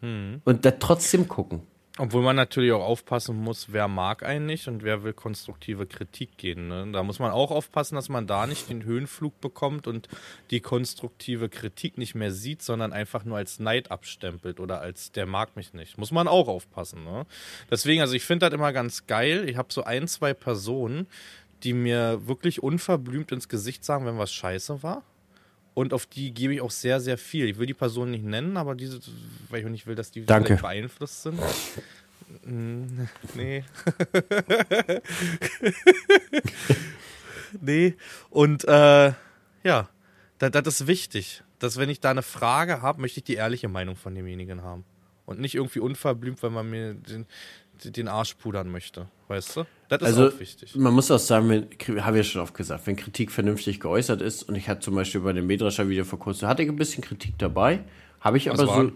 Mhm. Und da trotzdem gucken. Obwohl man natürlich auch aufpassen muss, wer mag einen nicht und wer will konstruktive Kritik gehen. Ne? Da muss man auch aufpassen, dass man da nicht den Höhenflug bekommt und die konstruktive Kritik nicht mehr sieht, sondern einfach nur als Neid abstempelt oder als der mag mich nicht. Muss man auch aufpassen. Ne? Deswegen, also ich finde das immer ganz geil. Ich habe so ein, zwei Personen, die mir wirklich unverblümt ins Gesicht sagen, wenn was scheiße war. Und auf die gebe ich auch sehr, sehr viel. Ich will die Person nicht nennen, aber diese, weil ich auch nicht will, dass die Danke. beeinflusst sind. Mm, nee. nee. Und äh, ja, das, das ist wichtig. Dass wenn ich da eine Frage habe, möchte ich die ehrliche Meinung von demjenigen haben. Und nicht irgendwie unverblümt, wenn man mir den, den Arsch pudern möchte. Weißt du? Das ist Also auch wichtig. man muss auch sagen, wenn, habe ich ja schon oft gesagt, wenn Kritik vernünftig geäußert ist und ich hatte zum Beispiel bei dem Mähdrescher Video vor kurzem, hatte ich ein bisschen Kritik dabei, habe ich Was aber so,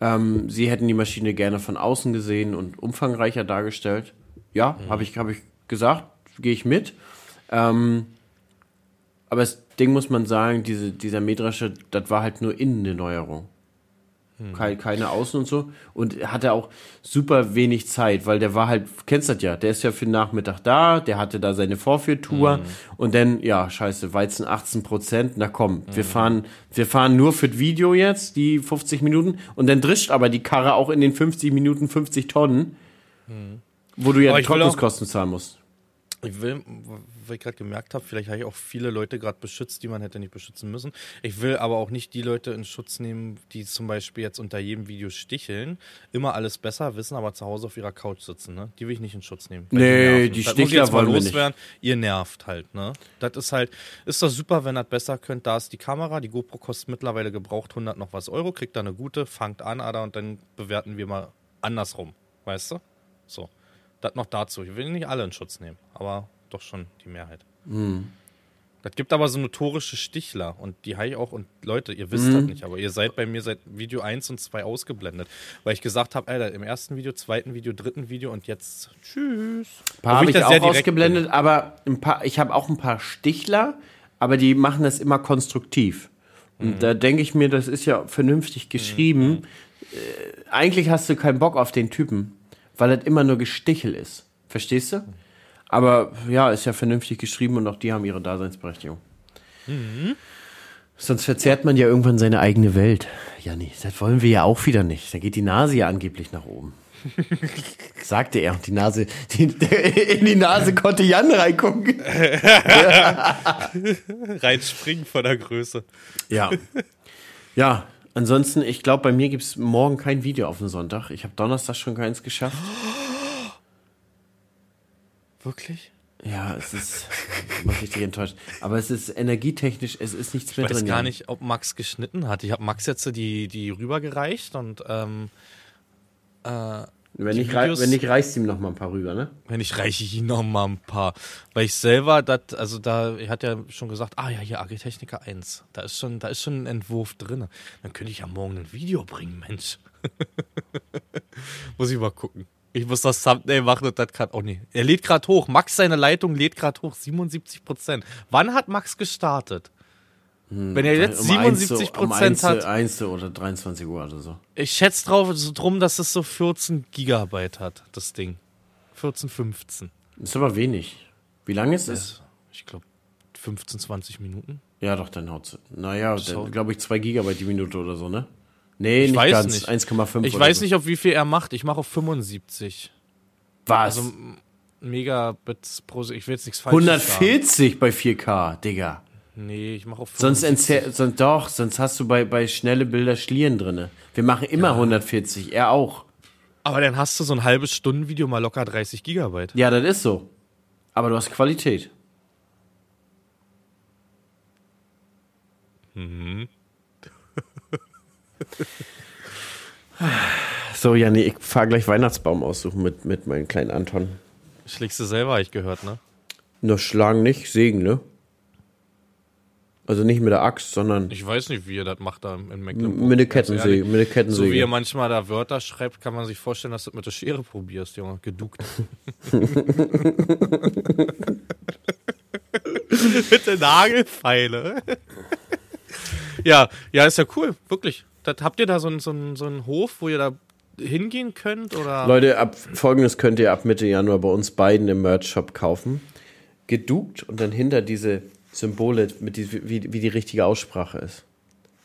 ähm, sie hätten die Maschine gerne von außen gesehen und umfangreicher dargestellt. Ja, Mhm. habe ich, habe ich gesagt, gehe ich mit. Ähm, aber das Ding muss man sagen, diese, dieser Mähdrescher, das war halt nur innen eine Neuerung. Keine, keine Außen und so. Und er hatte auch super wenig Zeit, weil der war halt, kennst das ja, der ist ja für den Nachmittag da, der hatte da seine Vorführtour und dann, ja, scheiße, Weizen 18 Prozent, na komm, wir fahren, wir fahren nur für das Video jetzt, die 50 Minuten und dann drischt aber die Karre auch in den 50 Minuten 50 Tonnen, wo du ja die Trocknungskosten zahlen musst. Ich will, weil ich gerade gemerkt habe, vielleicht habe ich auch viele Leute gerade beschützt, die man hätte nicht beschützen müssen. Ich will aber auch nicht die Leute in Schutz nehmen, die zum Beispiel jetzt unter jedem Video sticheln, immer alles besser wissen, aber zu Hause auf ihrer Couch sitzen. Ne? Die will ich nicht in Schutz nehmen. Nee, die ich Stichler wollen wir nicht. loswerden. Ihr nervt halt. Ne? Das ist halt, ist doch super, wenn ihr das besser könnt. Da ist die Kamera, die GoPro kostet mittlerweile gebraucht 100 noch was Euro, kriegt da eine gute, fangt an, Ada, und dann bewerten wir mal andersrum. Weißt du? So. Das noch dazu. Ich will nicht alle in Schutz nehmen, aber doch schon die Mehrheit. Das gibt aber so notorische Stichler und die habe ich auch, und Leute, ihr wisst das nicht, aber ihr seid bei mir seit Video 1 und 2 ausgeblendet, weil ich gesagt habe, Alter, im ersten Video, zweiten Video, dritten Video und jetzt tschüss. Ein paar habe ich da auch ausgeblendet, aber ein paar, ich habe auch ein paar Stichler, aber die machen das immer konstruktiv. Und Mhm. da denke ich mir, das ist ja vernünftig geschrieben. Äh, eigentlich hast du keinen Bock auf den Typen, weil das immer nur Gestichel ist. Verstehst du? Aber ja, ist ja vernünftig geschrieben und auch die haben ihre Daseinsberechtigung. Mhm. Sonst verzerrt man ja irgendwann seine eigene Welt. Ja, nee, das wollen wir ja auch wieder nicht. Da geht die Nase ja angeblich nach oben. Sagte er. Und die Nase, die, in die Nase konnte Jan reingucken. Reinspringen von der Größe. Ja. Ja, ansonsten, ich glaube, bei mir gibt es morgen kein Video auf den Sonntag. Ich habe Donnerstag schon keins geschafft. Wirklich? Ja, es ist, macht richtig enttäuscht. Aber es ist energietechnisch, es ist nichts mehr Ich weiß drin. gar nicht, ob Max geschnitten hat. Ich habe Max jetzt die, die rübergereicht und ähm, Wenn die nicht, rei- Videos- wenn nicht, reißt ihm noch mal ein paar rüber, ne? wenn ich reiche ich ihm noch mal ein paar. Weil ich selber, dat, also da, er hat ja schon gesagt, ah ja, hier Agritechniker 1, da ist schon, da ist schon ein Entwurf drin. Dann könnte ich ja morgen ein Video bringen, Mensch. muss ich mal gucken. Ich muss das Thumbnail machen und das kann auch nicht. Er lädt gerade hoch. Max, seine Leitung lädt gerade hoch. 77 Prozent. Wann hat Max gestartet? Wenn er jetzt Um eins 77 zu- um Prozent eins, hat, zu- eins zu oder 23 Uhr oder so. ich schätze drauf, so drum, dass es so 14 Gigabyte hat, das Ding. 14, 15. Ist aber wenig. Wie lange ist es? Ich glaube, 15, 20 Minuten. Ja, doch, dann haut's. Naja, So. dann glaube ich 2 Gigabyte die Minute oder so, ne? Nee, Ich nicht weiß ganz. nicht. 1,5 Ich weiß so. nicht, auf wie viel er macht. Ich mache auf 75. Was? Also Megabits pro. Ich will jetzt nichts sagen. 140 bei 4K, Digga. Nee, ich mache auf Sonst 75. entzäh- sonst doch, sonst hast du bei, bei schnelle Bilder Schlieren drinne. Wir machen immer 140, er auch. Aber dann hast du so ein halbes Stundenvideo mal locker 30 Gigabyte. Ja, das ist so. Aber du hast Qualität. Mhm. So, ja, nee, ich fahr gleich Weihnachtsbaum aussuchen mit, mit meinem kleinen Anton. Schlägst du selber, hab ich gehört, ne? Nur schlagen nicht, sägen, ne? Also nicht mit der Axt, sondern Ich weiß nicht, wie ihr das macht da in Mecklenburg. mit der Kettensäge. Mit der So Kettensäge. wie ihr manchmal da Wörter schreibt, kann man sich vorstellen, dass du das mit der Schere probierst, Junge. Geduckt. mit der Nagelfeile. ja, ja, ist ja cool, wirklich. Das, habt ihr da so einen so einen- so einen Hof, wo ihr da hingehen könnt? Oder? Leute, ab folgendes könnt ihr ab Mitte Januar bei uns beiden im Merch-Shop kaufen. Geduckt und dann hinter diese Symbole, mit die, wie, wie die richtige Aussprache ist.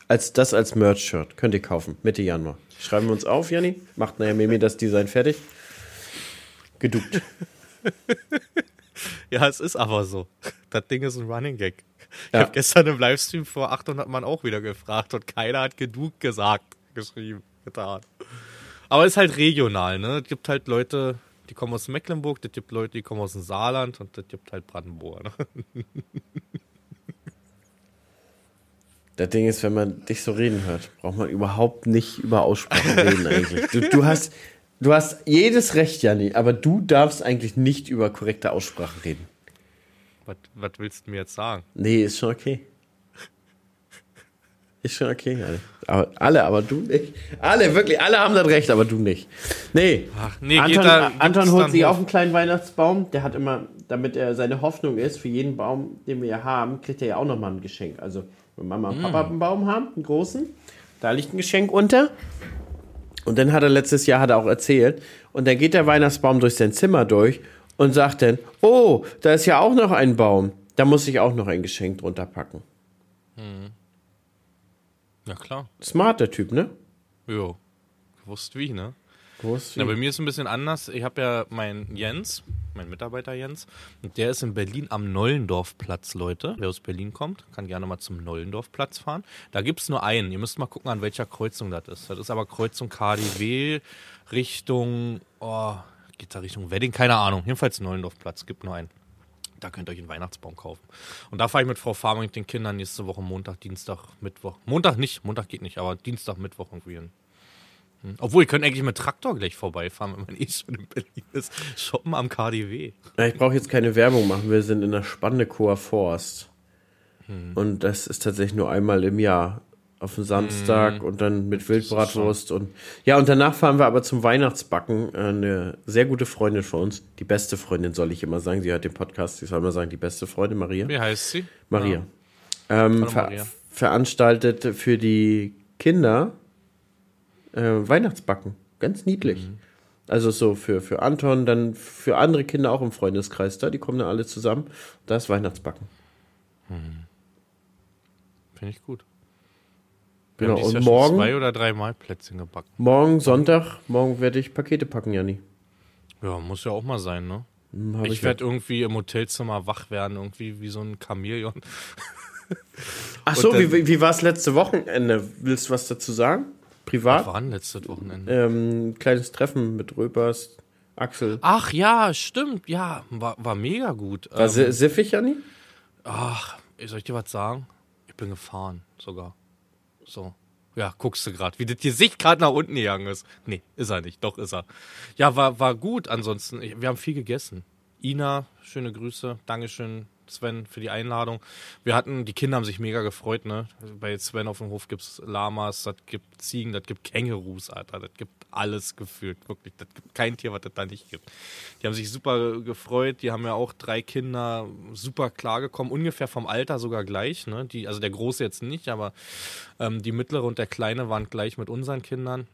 Als das als Merch-Shirt könnt ihr kaufen, Mitte Januar. Schreiben wir uns auf, Janni. Macht nachher Mimi das Design fertig. Geduckt. Ja, es ist aber so. Das Ding ist ein Running Gag. Ich Ja. habe gestern im Livestream vor 800 Mann auch wieder gefragt und keiner hat genug gesagt, geschrieben, getan. Aber es ist halt regional, ne? Es gibt halt Leute, die kommen aus Mecklenburg, es gibt Leute, die kommen aus dem Saarland und es gibt halt Brandenburg. Ne? Das Ding ist, wenn man dich so reden hört, braucht man überhaupt nicht über Aussprache reden eigentlich. Du, du, hast, du hast jedes Recht, Janni, aber du darfst eigentlich nicht über korrekte Aussprache reden. Was, willst du mir jetzt sagen? Nee, ist schon okay. Ist schon okay, alle. Aber, alle, aber du nicht. Alle, wirklich, alle haben das Recht, aber du nicht. Nee. Ach, nee, Anton, geht da- Anton holt sich auch einen kleinen Weihnachtsbaum. Der hat immer, damit er seine Hoffnung ist, für jeden Baum, den wir ja haben, kriegt er ja auch nochmal ein Geschenk. Also, wenn Mama und Mm. Papa einen Baum haben, einen großen, da liegt ein Geschenk unter. Und dann hat er letztes Jahr hat er auch erzählt. Und dann geht der Weihnachtsbaum durch sein Zimmer durch und sagt dann, oh, da ist ja auch noch ein Baum. Da muss ich auch noch ein Geschenk drunter packen. Ja, klar. Smart, der Typ, ne? Jo. Gewusst wie, ne? Groß Ja, bei mir ist es ein bisschen anders. Ich habe ja meinen Jens, mein Mitarbeiter Jens, und der ist in Berlin am Nollendorfplatz, Leute. Wer aus Berlin kommt, kann gerne mal zum Nollendorfplatz fahren. Da gibt es nur einen. Ihr müsst mal gucken, an welcher Kreuzung das ist. Das ist aber Kreuzung KDW Richtung, oh, geht da Richtung Wedding, keine Ahnung. Jedenfalls Nollendorfplatz, gibt nur einen. Da könnt ihr euch einen Weihnachtsbaum kaufen. Und da fahre ich mit Frau Farmer mit den Kindern nächste Woche Montag, Dienstag, Mittwoch. Montag nicht, Montag geht nicht, aber Dienstag, Mittwoch irgendwie hin. Hm. Obwohl, ihr könnt eigentlich mit Traktor gleich vorbeifahren, wenn man eh schon in Berlin ist. Shoppen am KDW. Ja, ich brauche jetzt keine Werbung machen. Wir sind in der Spannekower Forst. Hm. Und das ist tatsächlich nur einmal im Jahr. Auf den Samstag Hm. und dann mit Wildbratwurst. Und ja, und danach fahren wir aber zum Weihnachtsbacken. Äh, Eine sehr gute Freundin von uns, die beste Freundin, soll ich immer sagen. Sie hört den Podcast, sie soll immer sagen, die beste Freundin, Maria. Wie heißt sie? Maria. Ähm, Hallo ver Maria. Veranstaltet für die Kinder äh, Weihnachtsbacken. Ganz niedlich. Mhm. Also so für, für Anton, dann für andere Kinder auch im Freundeskreis da. Die kommen dann alle zusammen. Da ist Weihnachtsbacken. Finde ich gut. Genau. dieses Und Jahr schon morgen, zwei oder dreimal Plätzchen gebacken. morgen Sonntag, morgen werde ich Pakete packen, Janni. Ja, muss ja auch mal sein, ne? Hm, hab Ich werde irgendwie im Hotelzimmer wach werden, irgendwie wie so ein Chamäleon. Ach so, dann- wie, wie, war es letzte Wochenende? Willst du was dazu sagen? Privat? Wann letztes Wochenende? Ähm, kleines Treffen mit Röpers, Axel. Ach ja, stimmt, ja, war, war mega gut. War Ähm, si- siffig, Janni? Ach, soll ich dir was sagen? Ich bin gefahren, sogar. So. Ja, guckst du gerade, wie das Gesicht gerade nach unten gegangen ist. Nee, ist er nicht, doch ist er. Ja, war, war gut ansonsten. Wir haben viel gegessen. Ina, schöne Grüße. Dankeschön, Sven, für die Einladung. Wir hatten, die Kinder haben sich mega gefreut, ne? Bei Sven auf dem Hof gibt's Lamas, das gibt Ziegen, das gibt Kängurus, Alter. Das gibt alles gefühlt, wirklich. Das gibt kein Tier, was das da nicht gibt. Die haben sich super gefreut. Die haben ja auch drei Kinder super klargekommen, ungefähr vom Alter sogar gleich. Ne? Die, also der Große jetzt nicht, aber ähm, die mittlere und der Kleine waren gleich mit unseren Kindern.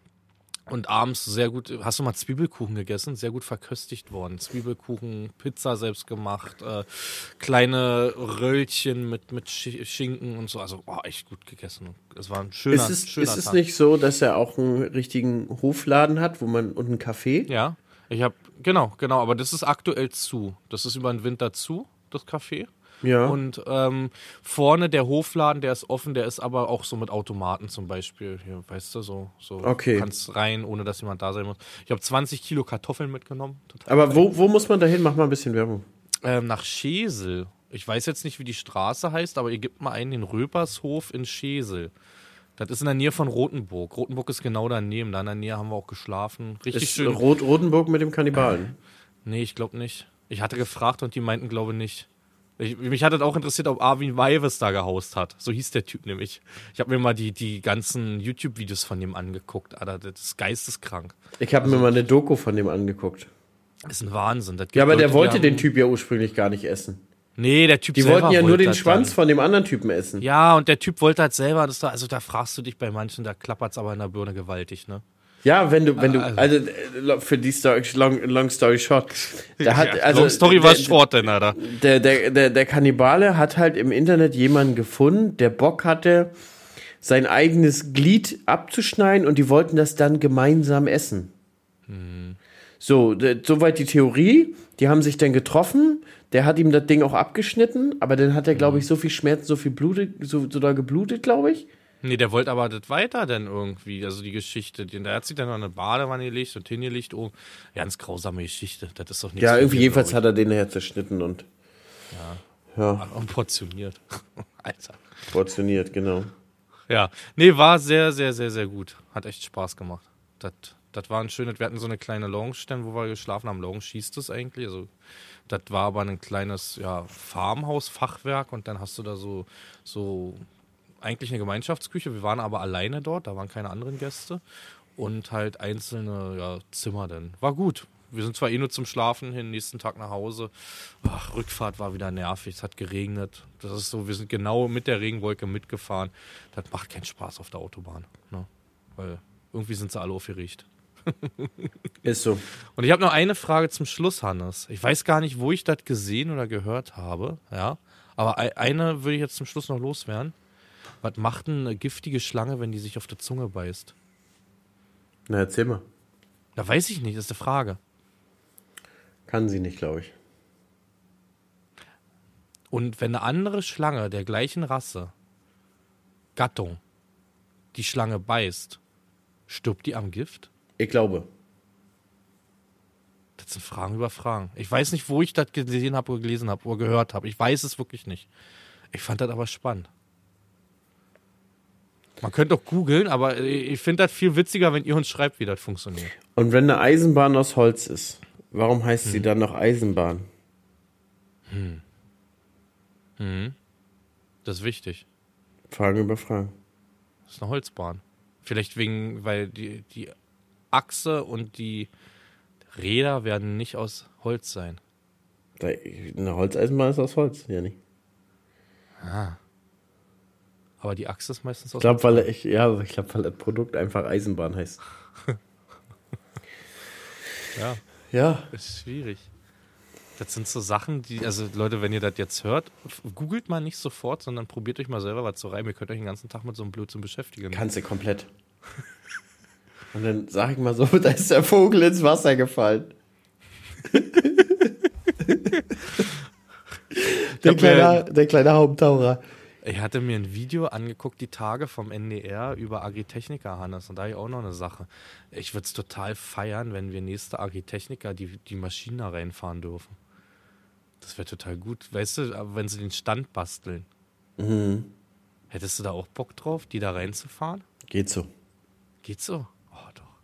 Und abends sehr gut, hast du mal Zwiebelkuchen gegessen? Sehr gut verköstigt worden. Zwiebelkuchen, Pizza selbst gemacht, äh, kleine Röllchen mit, mit Schi- Schinken und so. Also, oh, echt gut gegessen. Es war ein schöner, Ist es, schöner ist es Tag. nicht so, dass er auch einen richtigen Hofladen hat, wo man und einen Café? Ja, ich habe genau, genau, aber das ist aktuell zu. Das ist über den Winter zu, das Café. Ja. Und ähm, vorne der Hofladen, der ist offen, der ist aber auch so mit Automaten zum Beispiel. Hier, weißt du, so, so Okay. du kannst rein, ohne dass jemand da sein muss. Ich habe 20 Kilo Kartoffeln mitgenommen. Total Aber wo, wo muss man da hin? Mach mal ein bisschen Werbung. ähm, nach Schesel. Ich weiß jetzt nicht, wie die Straße heißt, aber ihr gebt mal einen den Röpershof in Schesel. Das ist in der Nähe von Rotenburg. Rotenburg ist genau daneben. Da in der Nähe haben wir auch geschlafen. Richtig Ist schön. Rot Rotenburg mit dem Kannibalen. Nee, ich glaube nicht. Ich hatte gefragt und die meinten, glaube nicht. Ich, mich hat das auch interessiert, ob Arvin Weives da gehaust hat. So hieß der Typ nämlich. Ich habe mir mal die, die ganzen YouTube-Videos von dem angeguckt. Alter, das ist geisteskrank. Ich habe mir mal eine Doku von dem angeguckt. Das ist ein Wahnsinn. Ja, aber der Leute, die wollte haben- den Typ ja ursprünglich gar nicht essen. Nee, der Typ Die wollten ja nur wollte den Schwanz dann. von dem anderen Typen essen. Ja, und der Typ wollte halt selber, das da, also da fragst du dich bei manchen, da klappert's aber in der Birne gewaltig, ne? Ja, wenn du, wenn du, Also- also äh, für die Story, long, long story short. Da hat, Ja, also, Long Story war der- short, denn, Alter. Der, der, der, der Kannibale hat halt im Internet jemanden gefunden, der Bock hatte, sein eigenes Glied abzuschneiden und die wollten das dann gemeinsam essen. So, d- soweit die Theorie. Die haben sich dann getroffen. Der hat ihm das Ding auch abgeschnitten, aber dann hat er, glaube ich, so viel Schmerzen, so viel Blutet, so, so da geblutet, glaube ich. Nee, der wollte aber das weiter denn irgendwie, also die Geschichte. Der hat sich dann noch eine Badewanne gelegt und hingelegt. Oh, ganz grausame Geschichte. Das ist doch nicht Ja, irgendwie jedenfalls hat er den nachher zerschnitten und ja, Und portioniert. Alter. portioniert, genau. Ja, nee, war sehr, sehr, sehr, sehr gut. Hat echt Spaß gemacht. Das, das war ein schönes, wir hatten so eine kleine Lounge dann, wo wir geschlafen haben. Lounge hieß das eigentlich. Also, das war aber ein kleines, ja, Farmhaus, Fachwerk und dann hast du da so, so, eigentlich eine Gemeinschaftsküche. Wir waren aber alleine dort, da waren keine anderen Gäste und halt einzelne, ja, Zimmer dann. War gut. Wir sind zwar eh nur zum Schlafen hin, nächsten Tag nach Hause. Ach, Rückfahrt war wieder nervig, es hat geregnet. Das ist so, wir sind genau mit der Regenwolke mitgefahren. Das macht keinen Spaß auf der Autobahn. Ne? Weil irgendwie sind sie alle aufgeregt. Ist so. Und ich habe noch eine Frage zum Schluss, Hannes. Ich weiß gar nicht, wo ich das gesehen oder gehört habe, ja. Aber ei- eine würde ich jetzt zum Schluss noch loswerden. Was macht eine giftige Schlange, wenn die sich auf die Zunge beißt? Na, erzähl mal. Da weiß ich nicht, das ist eine Frage. Kann sie nicht, glaube ich. Und wenn eine andere Schlange der gleichen Rasse, Gattung, die Schlange beißt, stirbt die am Gift? Ich glaube. Das sind Fragen über Fragen. Ich weiß nicht, wo ich das gesehen habe oder gelesen habe oder gehört habe. Ich weiß es wirklich nicht. Ich fand das aber spannend. Man könnte auch googeln, aber ich finde das viel witziger, wenn ihr uns schreibt, wie das funktioniert. Und wenn eine Eisenbahn aus Holz ist, warum heißt Hm. sie dann noch Eisenbahn? Das ist wichtig. Fragen über Fragen. Das ist eine Holzbahn. Vielleicht wegen, weil die, die Achse und die Räder werden nicht aus Holz sein. Eine Holzeisenbahn ist aus Holz, ja nicht. Aber die Achse ist meistens aus Ich glaube, weil ich, ja, ich glaube, weil das Produkt einfach Eisenbahn heißt. Ja. Ja. Ist schwierig. Das sind so Sachen, die, also Leute, wenn ihr das jetzt hört, googelt mal nicht sofort, sondern probiert euch mal selber was zu reimen. Ihr könnt euch den ganzen Tag mit so einem Blödsinn beschäftigen. Kannst du komplett. Und dann sag ich mal so, da ist der Vogel ins Wasser gefallen. der, kleine, der kleine Haubentaucher. Ich hatte mir ein Video angeguckt, die Tage vom NDR über Agritechnica, Hannes. Und da habe ich auch noch eine Sache. Ich würde es total feiern, wenn wir nächste Agritechnica die, die Maschinen da reinfahren dürfen. Das wäre total gut. Weißt du, wenn sie den Stand basteln. Hättest du da auch Bock drauf, die da reinzufahren? Geht so. Geht so? Oh, doch.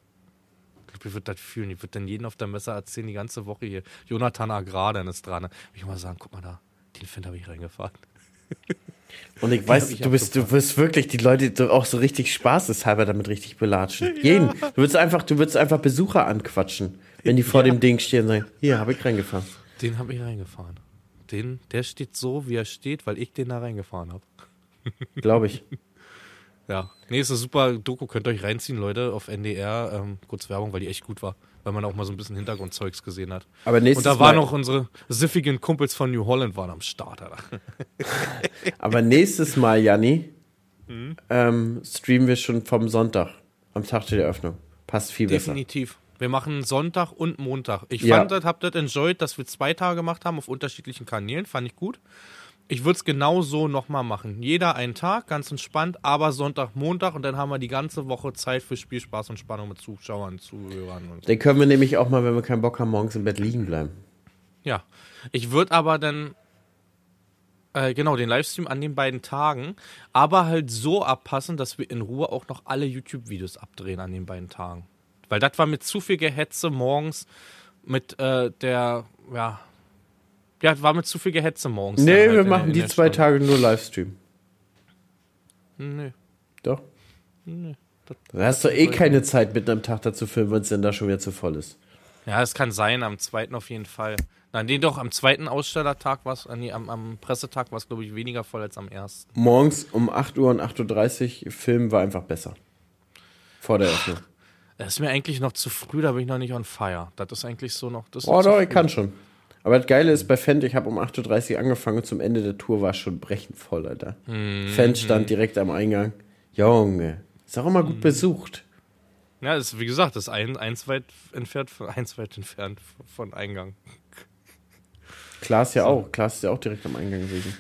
Ich glaube, ich würde das fühlen. Ich würde dann jeden auf der Messe erzählen, die ganze Woche hier. Jonathan Agrar, dann ist dran. Will ich mal sagen, guck mal da, den Find habe ich reingefahren. Und ich weiß, ich du bist, du wirst wirklich die Leute auch so richtig spaßeshalber damit richtig belatschen. Jeden. Du würdest einfach, du würdest einfach Besucher anquatschen, wenn die vor dem Ding stehen und sagen, hier, habe ich reingefahren. Den habe ich reingefahren. Den, der steht so, wie er steht, weil ich den da reingefahren habe. Glaube ich. Ja. Nee, ist eine super Doku, könnt ihr euch reinziehen, Leute, auf NDR. Ähm, kurz Werbung, weil die echt gut war. Weil man auch mal so ein bisschen Hintergrundzeugs gesehen hat. Aber nächstes Und da waren noch unsere siffigen Kumpels von New Holland waren am Start. Aber nächstes Mal, Janni, Mhm. ähm, streamen wir schon vom Sonntag, am Tag der Eröffnung. Passt viel besser. Definitiv. Wir machen Sonntag und Montag. Ich Ja. fand das, hab das enjoyed, dass wir zwei Tage gemacht haben auf unterschiedlichen Kanälen. Fand ich gut. Ich würde es genau so nochmal machen. Jeder einen Tag, ganz entspannt, aber Sonntag, Montag und dann haben wir die ganze Woche Zeit für Spielspaß und Spannung mit Zuschauern, Zuhörern und so. Den können wir nämlich auch mal, wenn wir keinen Bock haben, morgens im Bett liegen bleiben. Ja. Ich würde aber dann, äh, genau, den Livestream an den beiden Tagen, aber halt so abpassen, dass wir in Ruhe auch noch alle YouTube-Videos abdrehen an den beiden Tagen. Weil das war mit zu viel Gehetze morgens mit äh, der, ja, ja, war mit zu viel Gehetze morgens. Nee, halt wir machen die zwei Stunde. Tage nur Livestream. Nee. Doch. Nee. Da hast du eh keine Zeit, mitten am Tag dazu filmen, wenn es denn da schon wieder zu voll ist. Ja, es kann sein, am zweiten auf jeden Fall. Nein, nee, doch, am zweiten Ausstellertag war es, nee, am, am Pressetag war es, glaube ich, weniger voll als am ersten. Morgens um 8 Uhr und 8.30 Uhr filmen war einfach besser. Vor der Eröffnung. Das ist mir eigentlich noch zu früh, da bin ich noch nicht on fire. Das ist eigentlich so noch. Das Oh, doch, ich kann schon. Aber das Geile ist, bei Fendt, ich habe um 8.30 Uhr angefangen und zum Ende der Tour war es schon brechend voll, Alter. Mhm. Fendt stand direkt am Eingang. Junge, ist auch immer Mhm. gut besucht. Ja, ist, wie gesagt, das ist ein, eins weit entfernt, von- eins weit entfernt von Eingang. Klaas ja auch. Klaas ist ja auch direkt am Eingang gewesen.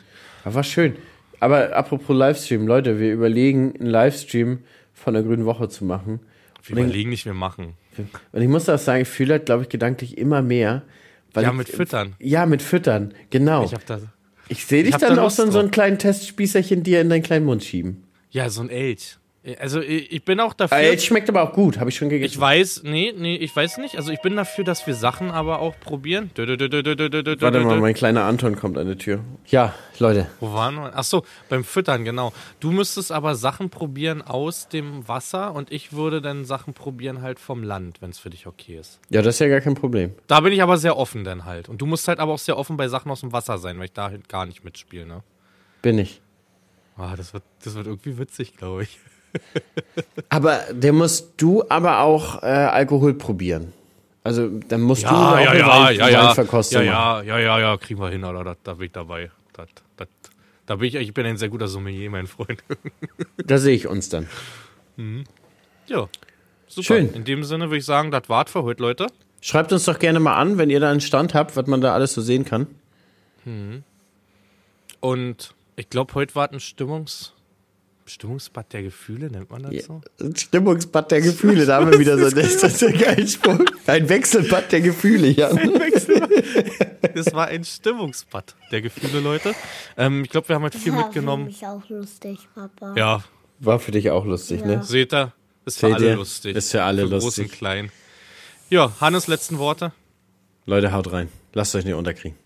Aber war schön. Aber apropos Livestream, Leute, wir überlegen, einen Livestream von der Grünen Woche zu machen. Wir Und ich- überlegen nicht, wir machen. Und ich muss auch sagen, ich fühle halt, glaube ich, gedanklich immer mehr. Ja, ich, mit Füttern. Ja, mit Füttern, genau. Ich. Ich sehe dich dann da auch so so einen kleinen Testspießerchen dir in deinen kleinen Mund schieben. Ja, so ein Elch. Also ich ich bin auch dafür. Äh, schmeckt aber auch gut, habe ich schon gegessen. Ich weiß, nee, nee, ich weiß nicht. Also ich bin dafür, dass wir Sachen aber auch probieren. Dö, dö, dö, dö, dö, dö, dö, dö, Warte mal, mein kleiner Anton kommt an die Tür. Ja, Leute. Wo waren wir? Ach so, beim Füttern, genau. Du müsstest aber Sachen probieren aus dem Wasser und ich würde dann Sachen probieren halt vom Land, wenn es für dich okay ist. Ja, das ist ja gar kein Problem. Da bin ich aber sehr offen dann halt. Und du musst halt aber auch sehr offen bei Sachen aus dem Wasser sein, weil ich da halt gar nicht mitspiele, ne? Bin ich. Ah, das wird, das wird irgendwie witzig, glaube ich. Aber der musst du aber auch äh, Alkohol probieren. Also dann musst du Ja, auch ja, eine ja, Wein, ja, ja. Weinverkostung Ja, machen. ja, ja, ja, ja, kriegen wir hin, oder? Da, da bin ich dabei. Das, das, da bin ich, ich bin ein sehr guter Sommelier, mein Freund. Da sehe ich uns dann. ja. Super. Schön. In dem Sinne würde ich sagen, das war's für heute, Leute. Schreibt uns doch gerne mal an, wenn ihr da einen Stand habt, was man da alles so sehen kann. Und ich glaube, heute war ein Stimmungs Stimmungsbad der Gefühle, nennt man das so? Ein Stimmungsbad der Gefühle, da haben wir wieder so das, das ist geile Spruch. Ein Wechselbad der Gefühle, Jan. Das war ein Stimmungsbad der Gefühle, Leute. Ähm, ich glaube, wir haben heute viel war mitgenommen. für mich auch lustig, Papa. Ja, War für dich auch lustig, ne? seht ihr? Ist für Seht alle ihr? lustig. Ist für alle Groß lustig. und klein. Ja, Hannes, letzten Worte. Leute, haut rein. Lasst euch nicht unterkriegen.